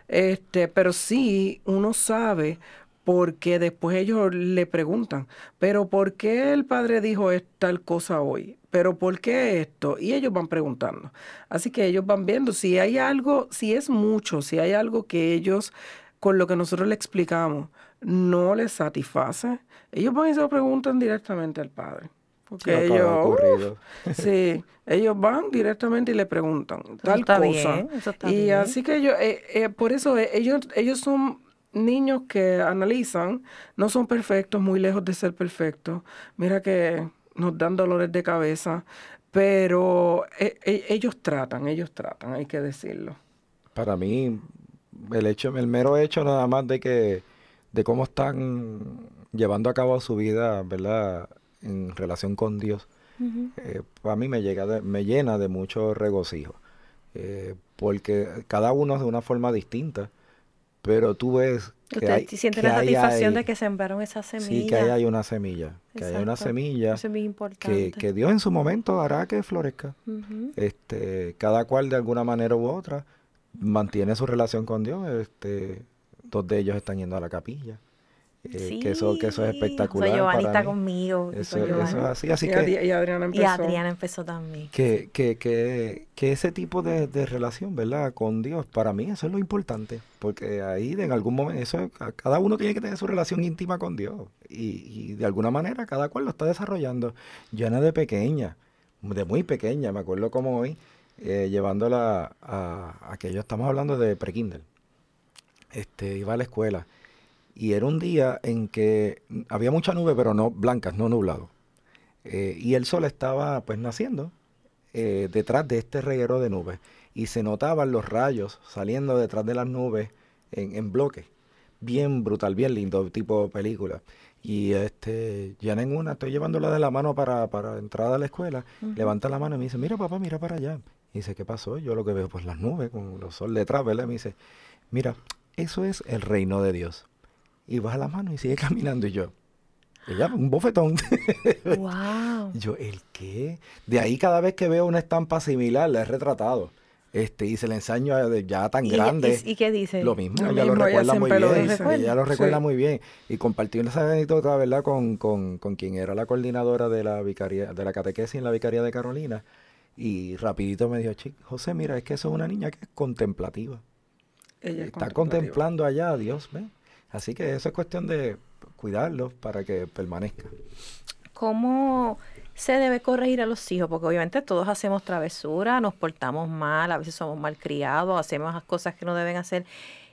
este, pero sí, uno sabe porque después ellos le preguntan, pero ¿por qué el padre dijo tal cosa hoy? ¿Pero por qué esto? Y ellos van preguntando. Así que ellos van viendo si hay algo, si es mucho, si hay algo que ellos, con lo que nosotros le explicamos, no les satisface, ellos van y se lo preguntan directamente al padre. Porque ellos, sí, ellos van directamente y le preguntan tal cosa. y así que ellos, eh, eh, por eso eh, ellos, ellos son niños que analizan, no son perfectos, muy lejos de ser perfectos. Mira que nos dan dolores de cabeza, pero ellos tratan, ellos tratan, hay que decirlo. Para mí, el hecho, el mero hecho nada más de que, de cómo están llevando a cabo su vida, ¿verdad? en relación con Dios, eh, a mí me, llega me llena de mucho regocijo. Eh, porque cada uno es de una forma distinta, pero tú ves que hay, sientes la satisfacción de que sembraron esa semilla. Sí, que ahí hay una semilla, que hay una semilla que, que, Dios en su momento hará que florezca. este, cada cual de alguna manera u otra mantiene su relación con Dios. Este, dos de ellos están yendo a la capilla. Eh, que, eso, que eso es espectacular. Soy Giovanni está conmigo. Eso, es así, así y que... Y Adriana empezó. Y Adriana empezó también. Que, que, que, que ese tipo de, de, relación, ¿verdad? Con Dios, para mí eso es lo importante. Porque ahí en algún momento, eso cada uno tiene que tener su relación íntima con Dios. Y, y de alguna manera cada cual lo está desarrollando. Llena de pequeña, de muy pequeña, me acuerdo como hoy, eh, llevándola a, a, que yo estamos hablando de pre este, iba a la escuela. Y era un día en que había mucha nube, pero no blancas, no nublado. Eh, y el sol estaba pues naciendo eh, detrás de este reguero de nubes. Y se notaban los rayos saliendo detrás de las nubes en, en bloque. Bien brutal, bien lindo, tipo película. Y este, ya en una, estoy llevándola de la mano para, para entrada a la escuela. Levanta la mano y me dice, mira papá, mira para allá. Y dice, ¿qué pasó? Yo lo que veo, pues las nubes con los sol detrás, ¿verdad? me dice, mira, eso es el reino de Dios. Y baja la mano y sigue <laughs> caminando y yo. Ella, un bofetón. <laughs> Wow. yo, ¿el qué? De ahí cada vez que veo una estampa similar, la he retratado. Este, y se le enseño a- de- ya tan ¿Y, grande. y- y qué dice? Lo mismo, Lo ella lo ella recuerda muy lo bien. Ella lo recuerda Sí. muy bien. Y compartí esa anécdota, ¿verdad? Con, con, con quien era la coordinadora de la vicaría, de la catequesis en la vicaría de Carolina. Y rapidito me dijo, chico, José, mira, es que eso es una niña que es contemplativa. Ella es Está contemplativa. contemplando allá a Dios, ¿ves? Así que eso es cuestión de cuidarlos para que permanezca. ¿Cómo se debe corregir a los hijos? Porque obviamente todos hacemos travesuras, nos portamos mal, a veces somos malcriados, hacemos las cosas que no deben hacer.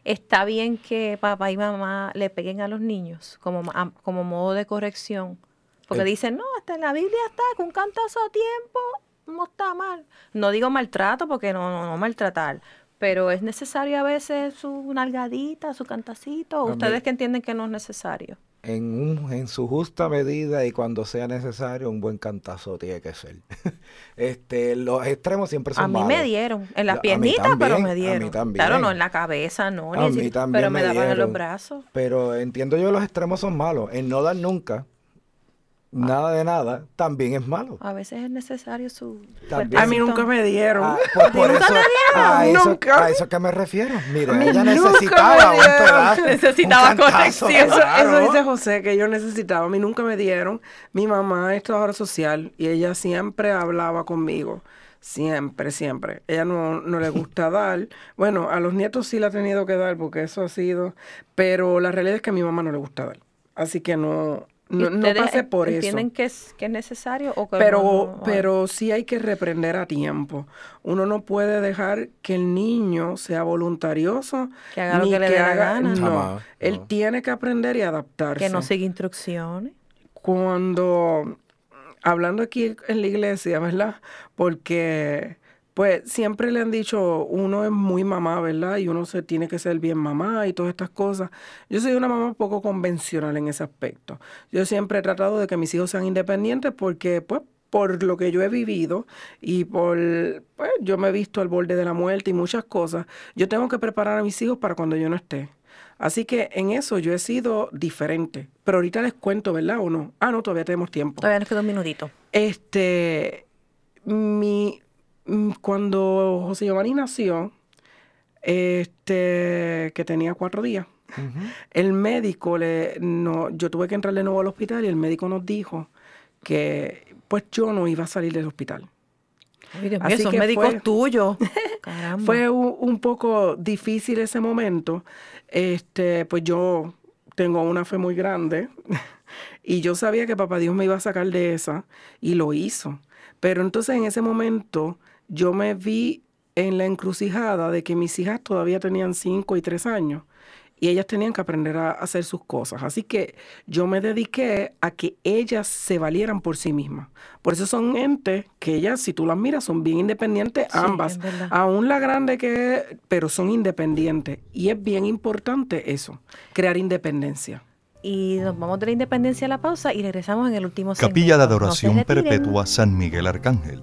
¿Está bien que papá y mamá le peguen a los niños como, como modo de corrección? Porque Eh. dicen, no, hasta en la Biblia está, que un cantazo a tiempo no está mal. No digo maltrato porque no, no, no maltratar, pero es necesario a veces su nalgadita, su cantacito. ¿O A mí- ¿Ustedes que entienden que no es necesario? En, un, en su justa medida y cuando sea necesario, un buen cantazo tiene que ser. <laughs> este, los extremos siempre son A mí malos. me dieron, en La- las piernitas, pero me a mí dieron. también. Claro, no en la cabeza, no, A mí también pero me, me daban en los dieron. brazos. Pero entiendo yo los extremos son malos. El no dar nunca, nada de nada, también es malo. A veces es necesario su... También. A mí nunca me dieron. Ah, <laughs> pues por ¿Nunca eso, te a, eso, Nunca. a eso que me refiero. Mira, A ella necesitaba me un dieron. pedazo, Necesitaba un cantazo. Eso, claro. eso dice José, que yo necesitaba. A mí nunca me dieron. Mi mamá es trabajadora social y ella siempre hablaba conmigo. Siempre, siempre. Ella no, no le gusta <laughs> dar. Bueno, a los nietos sí la ha tenido que dar porque eso ha sido. Pero la realidad es que a mi mamá no le gusta dar. Así que no, ¿Y no, no pasé por eso. ¿Entienden que es, que es necesario o que Pero, no? pero sí hay que reprender a tiempo. Uno no puede dejar que el niño sea voluntarioso. Que haga lo que le dé la haga- gana. No, él no. tiene que aprender y adaptarse. Que no siga instrucciones. Cuando, hablando aquí en la iglesia, ¿verdad? Porque, pues, siempre le han dicho, uno es muy mamá, ¿verdad? Y uno se tiene que ser bien mamá y todas estas cosas. Yo soy una mamá poco convencional en ese aspecto. Yo siempre he tratado de que mis hijos sean independientes porque, pues, por lo que yo he vivido y por, pues, yo me he visto al borde de la muerte y muchas cosas, yo tengo que preparar a mis hijos para cuando yo no esté. Así que en eso yo he sido diferente. Pero ahorita les cuento, ¿verdad o no? Ah, no, todavía tenemos tiempo. Todavía nos queda un minutito. Este, mi, cuando José Giovanni nació, este, que tenía cuatro días, el médico le, no, yo tuve que entrar de nuevo al hospital y el médico nos dijo que, pues yo no iba a salir del hospital. Ay, Dios Así que médicos fue- tuyos. <laughs> Fue un, un poco difícil ese momento. Este, pues yo tengo una fe muy grande <laughs> y yo sabía que papá Dios me iba a sacar de esa y lo hizo. Pero entonces en ese momento yo me vi en la encrucijada de que mis hijas todavía tenían 5 y 3 años y ellas tenían que aprender a hacer sus cosas. Así que yo me dediqué a que ellas se valieran por sí mismas. Por eso son entes que ellas, si tú las miras, son bien independientes ambas. Aún la grande que es, pero son independientes. Y es bien importante eso, crear independencia. Y nos vamos de la independencia a la pausa y regresamos en el último segmento. Capilla de Adoración. Perpetua San Miguel Arcángel,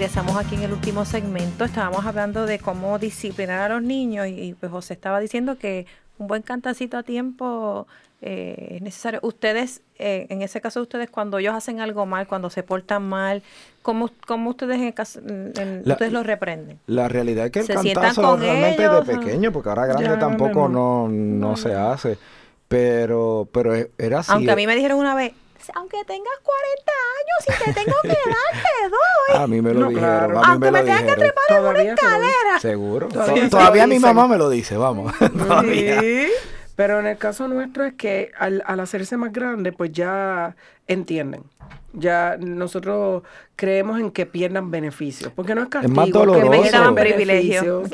Regresamos aquí en el último segmento. Estábamos hablando de cómo disciplinar a los niños y, pues José estaba diciendo que un buen cantacito a tiempo eh, es necesario. Ustedes, eh, en ese caso ustedes, cuando ellos hacen algo mal, cuando se portan mal, ¿cómo, cómo ustedes en caso, ustedes los reprenden? La realidad es que el cantazo realmente de pequeño, porque ahora grande tampoco no, no, se hace. Pero, pero e, era así. Aunque a mí me dijeron una vez, aunque tengas 40 años, si te tengo que dar, te doy. A mí me lo dijeron. A mí aunque me, me tengas que trepar en una escalera. Seguro. Todavía, mi mamá me lo dice, vamos. <laughs> Sí. Pero en el caso nuestro es que al, al hacerse más grande, pues ya entienden. Ya nosotros creemos en que pierdan beneficios, porque no es castigo, es más doloroso. que me quitaban privilegios.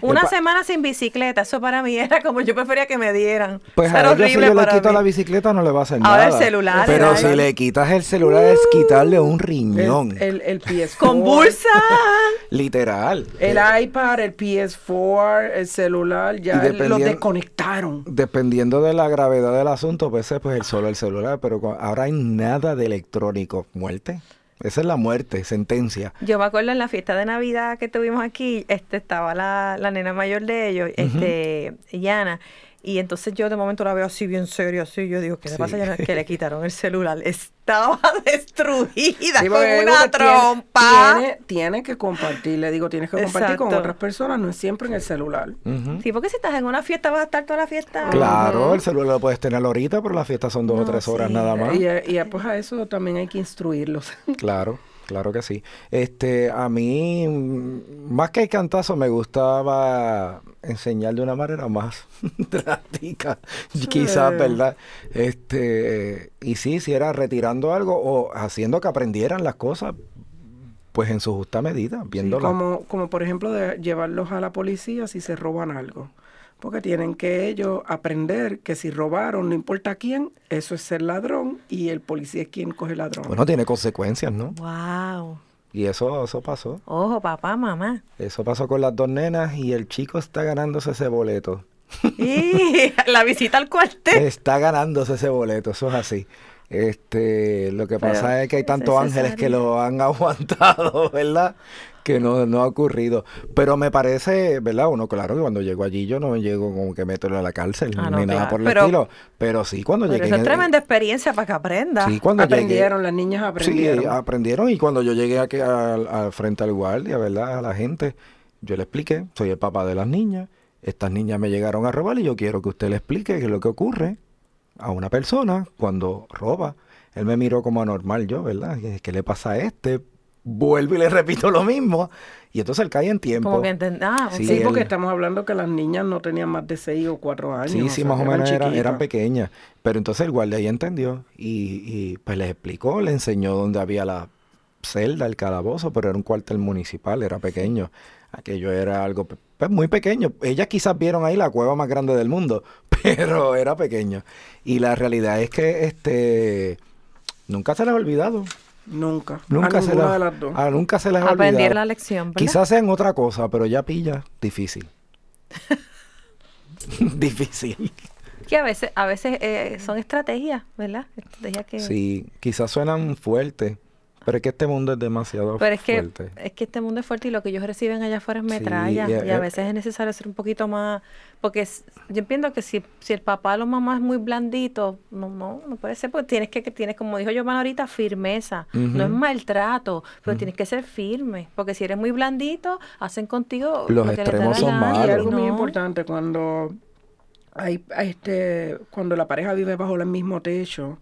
Una semana sin bicicleta, eso para mí era como yo prefería que me dieran. Pues a ellos si yo le quito la bicicleta no le va a hacer Ahora nada. el celular. Pero si le quitas el celular es quitarle un riñón. El, el, PS4. Convulsa. <laughs> Literal. El iPad, el PS4, el celular, ya lo desconectaron. Dependiendo de la gravedad del asunto, pues es pues el solo el celular, pero ahora hay nada de electrónico. Muerte. Esa es la muerte, sentencia. Yo me acuerdo en la fiesta de Navidad que tuvimos aquí, este estaba la, la nena mayor de ellos, este, Yana, y entonces yo de momento la veo así bien serio, así. Yo digo, ¿qué le pasa? Ya que le <laughs> quitaron el celular. Estaba <laughs> destruida con una trompa. Tiene, tiene, que compartir, le digo, tienes que compartir con otras personas, no es siempre en el celular. Sí, porque si estás en una fiesta vas a estar toda la fiesta. Claro, el celular lo puedes tener ahorita, pero las fiestas son dos o tres horas nada más. Y, y pues a eso también hay que instruirlos. Claro. Claro que sí. Este, a mí, mm, más que el cantazo, me gustaba enseñar de una manera más <laughs> drástica, quizás, ¿verdad? Este, y sí, si era retirando algo o haciendo que aprendieran las cosas, pues en su justa medida, viéndolo. como, como por ejemplo de llevarlos a la policía si se roban algo porque tienen que ellos aprender que si robaron, no importa quién, eso es ser ladrón y el policía es quien coge ladrón. Bueno, tiene consecuencias, ¿no? Wow. Y eso, eso pasó. Ojo, papá, mamá. Eso pasó con las dos nenas y el chico está ganándose ese boleto. <laughs> Y la visita al cuartel. Está ganándose ese boleto, eso es así. Este, lo que pasa es que hay tantos ángeles que lo han <laughs> aguantado, ¿verdad? Que no, no ha ocurrido. Pero me parece, ¿verdad? Uno, claro, que cuando llego allí yo no llego como que meterlo a la cárcel ah, ni nada por el estilo. Pero sí, cuando llegué. Eso es tremenda experiencia para que aprenda. Sí, cuando aprendieron, las niñas aprendieron. Sí, aprendieron. Y cuando yo llegué aquí al, frente al guardia, ¿verdad? A la gente, yo le expliqué, soy el papá de las niñas. Estas niñas me llegaron a robar y yo quiero que usted le explique qué es lo que ocurre a una persona cuando roba. Él me miró como anormal yo, ¿verdad? ¿Qué le pasa a este? Vuelvo y le repito lo mismo. Y entonces él cae en tiempo. Como que ah, sí, porque estamos hablando que las niñas no tenían más de 6 o 4 años. Sí, sí, más o menos eran, pequeñas. Pero entonces el guardia ahí entendió y, y pues les explicó, le enseñó dónde había la celda, el calabozo, pero era un cuartel municipal, era pequeño. Aquello era algo pues, muy pequeño. Ellas quizás vieron ahí la cueva más grande del mundo, <laughs> pero era pequeño. Y la realidad es que este nunca se les ha olvidado. Nunca. Nunca se la, de las dos. Ah, nunca se les la lección. Quizás sean otra cosa, pero ya pilla, difícil. <laughs> difícil. Que a veces, a veces eh, son estrategias, ¿verdad? Estrategias que... Sí, quizás suenan fuertes, pero es que este mundo es demasiado Pero es fuerte. Que, es que este mundo es fuerte y lo que ellos reciben allá afuera es metralla. y, a veces es necesario ser un poquito más... Porque yo entiendo que si, si el papá o la mamá es muy blandito, no, no, no puede ser, porque tienes que, tienes, como dijo Giovanna ahorita, firmeza. No es maltrato, pero tienes que ser firme. Porque si eres muy blandito, hacen contigo... Los extremos son malos. Y algo muy importante, cuando, hay, este, cuando la pareja vive bajo el mismo techo,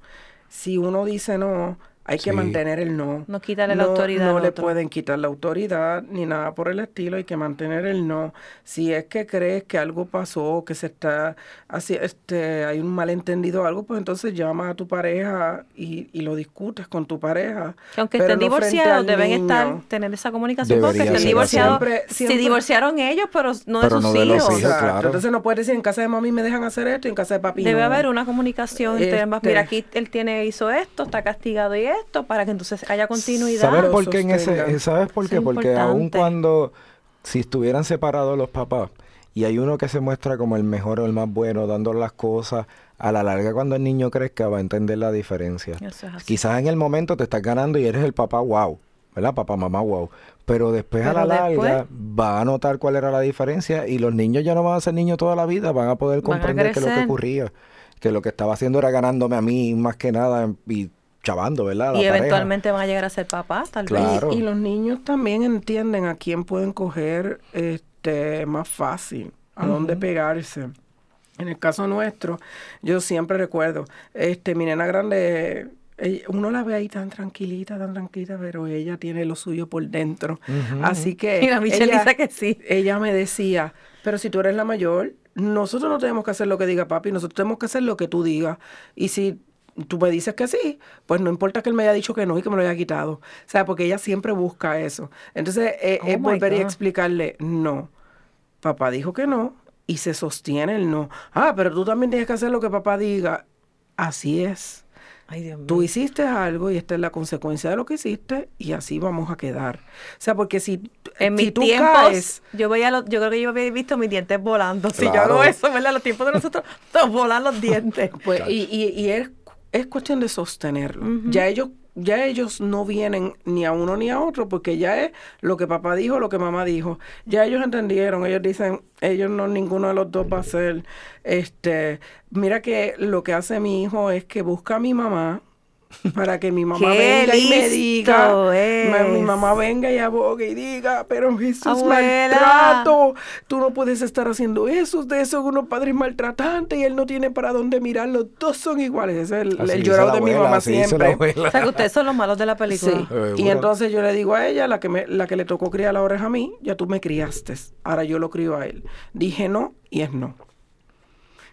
si uno dice no hay que mantener el no. No quitarle la autoridad. No le pueden quitar la autoridad ni nada por el estilo. Hay que mantener el no. Si es que crees que algo pasó, que se está así, este, hay un malentendido o algo, pues entonces llama a tu pareja y, y lo discutes con tu pareja. Que aunque estén divorciados, deben estar, tener esa comunicación porque estén divorciados. se divorciaron ellos, pero no de sus hijos. Entonces no puedes decir en casa de mami me dejan hacer esto y en casa de papi Debe haber una comunicación entre ambas. Mira, este aquí él tiene, hizo esto, está castigado y esto, para que entonces haya continuidad. ¿Sabes por qué en ese, ¿sabes por qué? Porque aun cuando si estuvieran separados los papás y hay uno que se muestra como el mejor o el más bueno dando las cosas, a la larga cuando el niño crezca va a entender la diferencia. Quizás en el momento te estás ganando y eres el papá wow. ¿verdad? Papá, mamá, wow. Pero después a la después- larga va a notar cuál era la diferencia y los niños ya no van a ser niños toda la vida, van a poder Van a comprender que lo que ocurría, que lo que estaba haciendo era ganándome a mí más que nada y chavando, ¿verdad? La Y pareja. eventualmente van a llegar a ser papás, tal vez. Claro. Y, y los niños también entienden a quién pueden coger este más fácil, a dónde pegarse. En el caso nuestro, yo siempre recuerdo, este, mi nena grande, ella- uno la ve ahí tan tranquilita, tan tranquilita, pero ella tiene lo suyo por dentro. Así que Y la Michelle ella, dice que sí. ella me decía, pero si tú eres la mayor, nosotros no tenemos que hacer lo que diga papi, nosotros tenemos que hacer lo que tú digas. Y si tú me dices que sí, pues no importa que él me haya dicho que no y que me lo haya quitado. O sea, porque ella siempre busca eso. Entonces, eh, Oh es volver y God. explicarle, no, papá dijo que no y se sostiene el no. Ah, pero tú también tienes que hacer lo que papá diga. Así es. Ay, Dios mío. Tú hiciste algo y esta es la consecuencia de lo que hiciste y así vamos a quedar. O sea, porque si, En si mis tú tiempos, caes... yo veía los, yo creo que yo había visto mis dientes volando. Si yo hago eso, ¿verdad? Los tiempos de nosotros, <laughs> todos volan los dientes. <laughs> Pues, y, y, y es, es cuestión de sostenerlo. Ya ellos ya ellos no vienen ni a uno ni a otro porque ya es lo que papá dijo, lo que mamá dijo. Ya ellos entendieron, ellos dicen, ellos no, ninguno de los dos va a ser, este, mira que lo que hace mi hijo es que busca a mi mamá para que mi mamá <laughs> ¡Qué venga y me diga, mi mamá venga y abogue y diga, pero eso es Abuela. maltrato, tú no puedes estar haciendo eso, de eso unos padres maltratantes y él no tiene para dónde mirar, los dos son iguales, ese es el, el llorado la de mi mamá la siempre. O sea, que ustedes son los malos de la película. Sí. Eh, Y entonces yo le digo a ella, la que me, la que le tocó criar ahora es a mí, ya tú me criaste, ahora yo lo crío a él. Dije no y es no.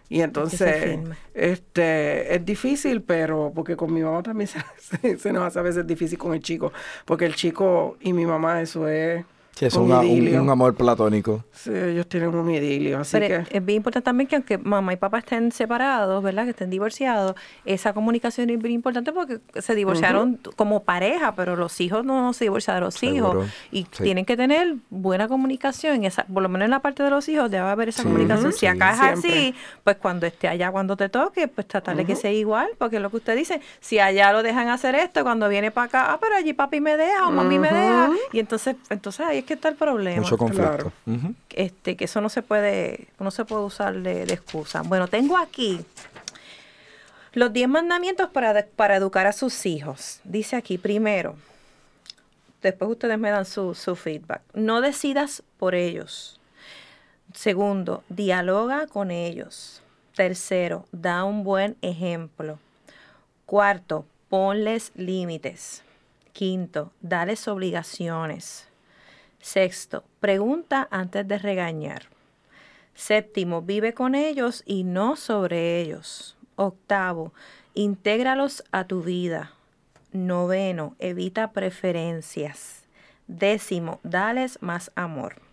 Y entonces, este, es difícil, pero porque con mi mamá también se, <laughs> se- se nos hace a veces difícil con el chico, porque el chico y mi mamá eso es Sí, es un un, un- idilio. un amor platónico. Sí, ellos tienen un idilio, así Pero que es bien importante también que aunque mamá y papá estén separados, ¿verdad? Que estén divorciados, esa comunicación es bien importante porque se divorciaron como pareja, pero los hijos no se divorciaron de los Seguro, hijos. Y sí. tienen que tener buena comunicación, esa, por lo menos en la parte de los hijos debe haber esa Sí, comunicación. Si acá es siempre. así, pues cuando esté allá, cuando te toque, pues tratar de que sea igual, porque es lo que usted dice, si allá lo dejan hacer esto, cuando viene para acá, ah, pero allí papi me deja o mami me deja, y entonces, entonces ahí es que está el problema Mucho conflicto. claro. Este, que eso no se puede, no se puede usar de, de excusa. Bueno, tengo aquí los 10 mandamientos para, para educar a sus hijos. Dice aquí, primero, después ustedes me dan su, su feedback. No decidas por ellos. Segundo, dialoga con ellos. Tercero, da un buen ejemplo. Cuarto, ponles límites. Quinto, dales obligaciones. Sexto, pregunta antes de regañar. Séptimo, vive con ellos y no sobre ellos. Octavo, intégralos a tu vida. Noveno, evita preferencias. Décimo, dales más amor.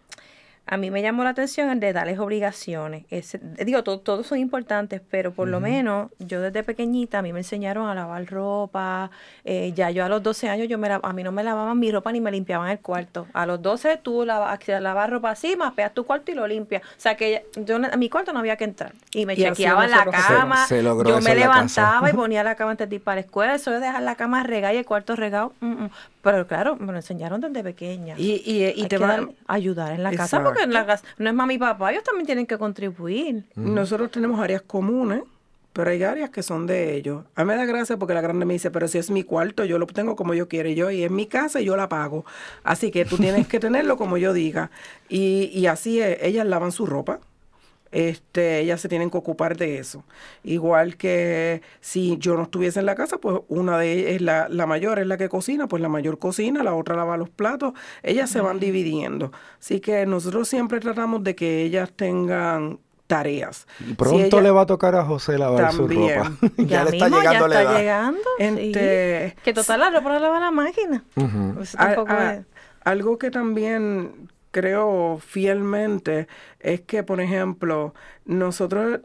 A mí me llamó la atención el de darles obligaciones. Ese- digo, to- todos son importantes, pero por lo menos yo desde pequeñita a mí me enseñaron a lavar ropa. eh, ya yo a los 12 años yo me la- a mí no me lavaban mi ropa ni me limpiaban el cuarto. A los 12 tú lavas, lavas ropa así, mapeas tu cuarto y lo limpias. O sea que yo a mi cuarto no había que entrar. Y me Y chequeaban la cama. Se- se logró yo me levantaba y <laughs> ponía la cama antes de ir para la escuela. Eso de dejar la cama regada y el cuarto regado. mm, mm. Pero claro, me lo enseñaron desde pequeña. y, y, y Hay te que van dar- ayudar en la casa porque en la Exacto. casa no es mami y papá, ellos también tienen que contribuir. Nosotros tenemos áreas comunes, pero hay áreas que son de ellos. A mí me da gracia porque la grande me dice, pero si es mi cuarto, yo lo tengo como yo quiero y yo, y es mi casa y yo la pago. Así que tú tienes que tenerlo como yo diga. Y, y así es, ellas lavan su ropa. Este, ellas se tienen que ocupar de eso. Igual que si yo no estuviese en la casa, pues una de ellas, es la, la mayor es la que cocina, pues la mayor cocina, la otra lava los platos, ellas se van dividiendo. Así que nosotros siempre tratamos de que ellas tengan tareas. Y Si pronto ella- le va a tocar a José lavar su También. ropa. ya, <laughs> le está mismo, llegando ya la está edad. llegando. sí. Este, Que total la ropa la lava la máquina. A- a- algo que también creo fielmente es que, por ejemplo, nosotros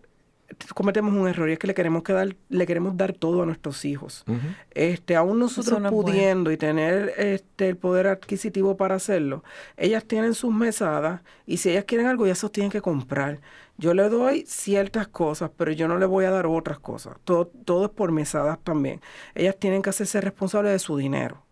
cometemos un error y es que le queremos que dar, le queremos dar todo a nuestros hijos. Este, aún nosotros no pudiendo y tener este el poder adquisitivo para hacerlo, ellas tienen sus mesadas y si ellas quieren algo, ellas se tienen que comprar. Yo le doy ciertas cosas, pero yo no le voy a dar otras cosas. Todo, todo es por mesadas también. Ellas tienen que hacerse responsables de su dinero.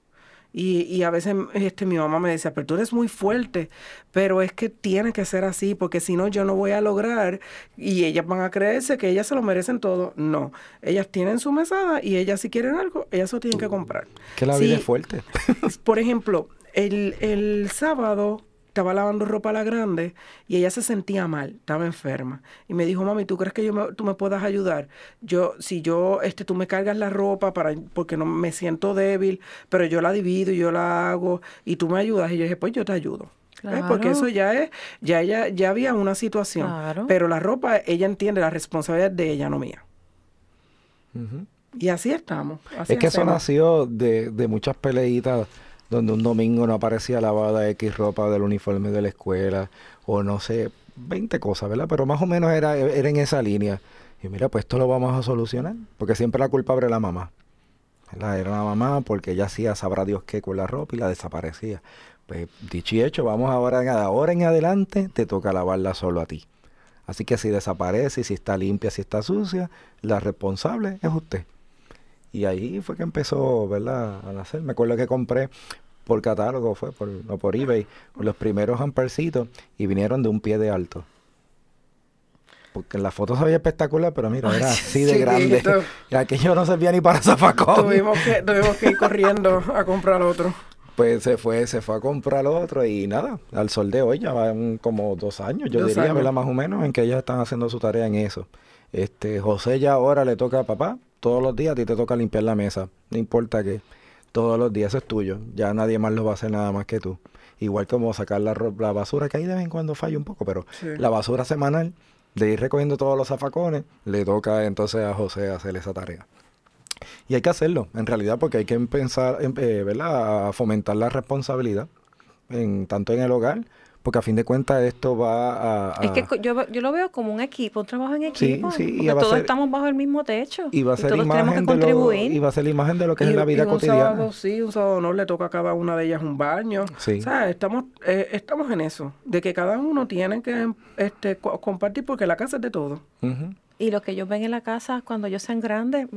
Y, y a veces este, mi mamá me decía, pero tú eres muy fuerte, pero es que tiene que ser así, porque si no yo no voy a lograr y ellas van a creerse que ellas se lo merecen todo. No, ellas tienen su mesada y ellas si quieren algo, ellas lo tienen que comprar. Que la vida es fuerte. <laughs> por ejemplo, el, el sábado estaba lavando ropa a la grande y ella se sentía mal, estaba enferma. Y me dijo, mami, ¿tú crees que yo me, tú me puedas ayudar? Yo, si yo, este, tú me cargas la ropa para, porque no me siento débil, pero yo la divido y yo la hago y tú me ayudas. Y yo dije, pues yo te ayudo. ¿Eh? Porque eso ya es, ya ella, ya había una situación. Pero la ropa, ella entiende la responsabilidad de ella, no mía. Y así estamos. es que eso nació de, de muchas peleitas donde un domingo no aparecía lavada X ropa del uniforme de la escuela, o no sé, 20 cosas, ¿verdad? Pero más o menos era, era en esa línea. Y mira, pues esto lo vamos a solucionar, porque siempre la culpable era la mamá. ¿verdad? Era la mamá porque ella hacía, sabrá Dios qué con la ropa y la desaparecía. Pues dicho y hecho, vamos ahora, ahora en adelante, te toca lavarla solo a ti. Así que si desaparece, si está limpia, si está sucia, la responsable es usted. Y ahí fue que empezó, ¿verdad? A nacer. Me acuerdo que compré por catálogo, fue por, o por eBay, los primeros ampercitos y vinieron de un pie de alto. Porque en la foto se veía espectacular, pero mira, era <laughs> así de grande. Y aquello no servía ni para zafacón. Tuvimos que, tuvimos que ir <laughs> corriendo a comprar otro. Pues se fue, se fue a comprar otro y nada, al sol de hoy ya van como dos años, yo diría, ¿verdad? Más o menos, en que ellas están haciendo su tarea en eso. Este, José ya ahora le toca a papá, todos los días a ti te toca limpiar la mesa, no importa qué, todos los días eso es tuyo, ya nadie más lo va a hacer nada más que tú. Igual como sacar la, la basura, que ahí de vez en cuando falla un poco, pero la basura semanal, de ir recogiendo todos los zafacones, le toca entonces a José hacer esa tarea. Y hay que hacerlo, en realidad, porque hay que empezar, eh, ¿verdad? a fomentar la responsabilidad, en, tanto en el hogar porque a fin de cuentas esto va a... Es que yo, yo, lo veo como un equipo, un trabajo en equipo. Sí, sí. todos estamos bajo el mismo techo. Y va a ser todos imagen que contribuir. y va a ser la imagen de lo que es la vida y un Sábado, sí, un sábado no le toca a cada una de ellas un baño. Sí. O sea, estamos, eh, estamos en eso, de que cada uno tiene que este, compartir porque la casa es de todo. Y lo que ellos ven en la casa cuando ellos sean grandes,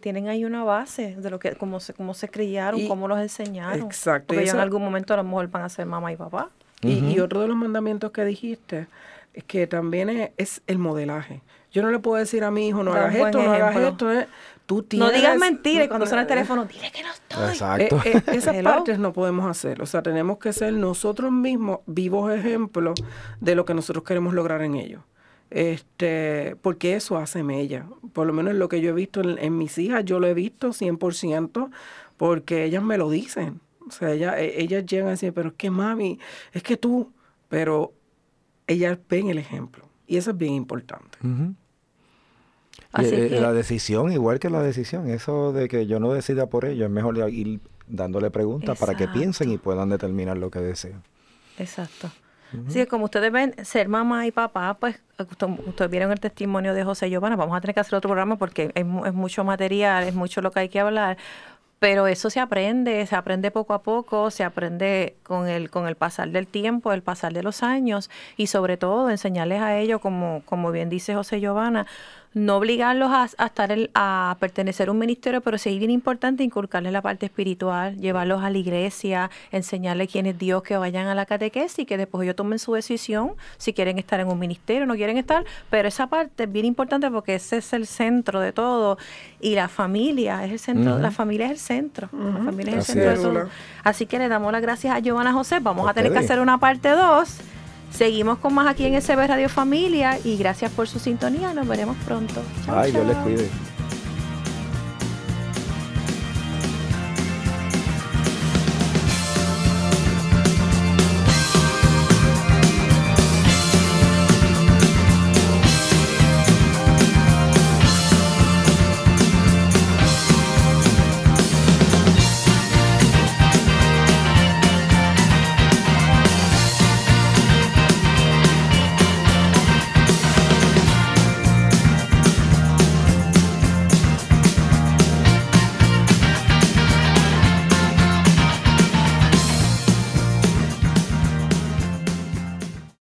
tienen ahí una base de lo que, cómo se, cómo se criaron, cómo los enseñaron. Exacto. Porque ellos en algún momento a lo mejor van a ser mamá y papá y, otro de los mandamientos que dijiste es que también es, el modelaje. Yo no le puedo decir a mi hijo, no hagas esto, no hagas esto. Eh. Tú tienes, no digas mentiras <laughs> cuando suena el teléfono, dile que no estoy. Exacto. Eh, eh, esas partes no podemos hacer. O sea, tenemos que ser nosotros mismos vivos ejemplos de lo que nosotros queremos lograr en ellos. Este, porque eso hace mella. Por lo menos lo que yo he visto en, en mis hijas, yo lo he visto 100% porque ellas me lo dicen. O sea, ella, e, ellas llegan a decir, pero es que mami, es que tú, pero ellas ven el ejemplo. Y eso es bien importante. Eh, la decisión, igual que la decisión, eso de que yo no decida por ello, es mejor ir dándole preguntas para que piensen y puedan determinar lo que desean. Exacto. Sí, como ustedes ven, ser mamá y papá, pues ustedes vieron el testimonio de José Giovanna, vamos a tener que hacer otro programa porque es, es mucho material, es mucho lo que hay que hablar, pero eso se aprende, se aprende poco a poco, se aprende con el, con el pasar del tiempo, el pasar de los años y sobre todo enseñarles a ellos, como, como bien dice José Giovanna, no obligarlos a, estar a pertenecer a un ministerio, pero sí es bien importante inculcarles la parte espiritual, llevarlos a la iglesia, enseñarles quién es Dios, que vayan a la catequesis y que después ellos tomen su decisión si quieren estar en un ministerio o no quieren estar, pero esa parte es bien importante porque ese es el centro de todo y la familia es el centro, la familia es el centro, la familia es el centro de todo. Así que le damos las gracias a Giovanna José, vamos a tener que hacer una parte 2 Seguimos con más aquí en SB Radio Familia y gracias por su sintonía. Nos veremos pronto. Ay, yo les cuide.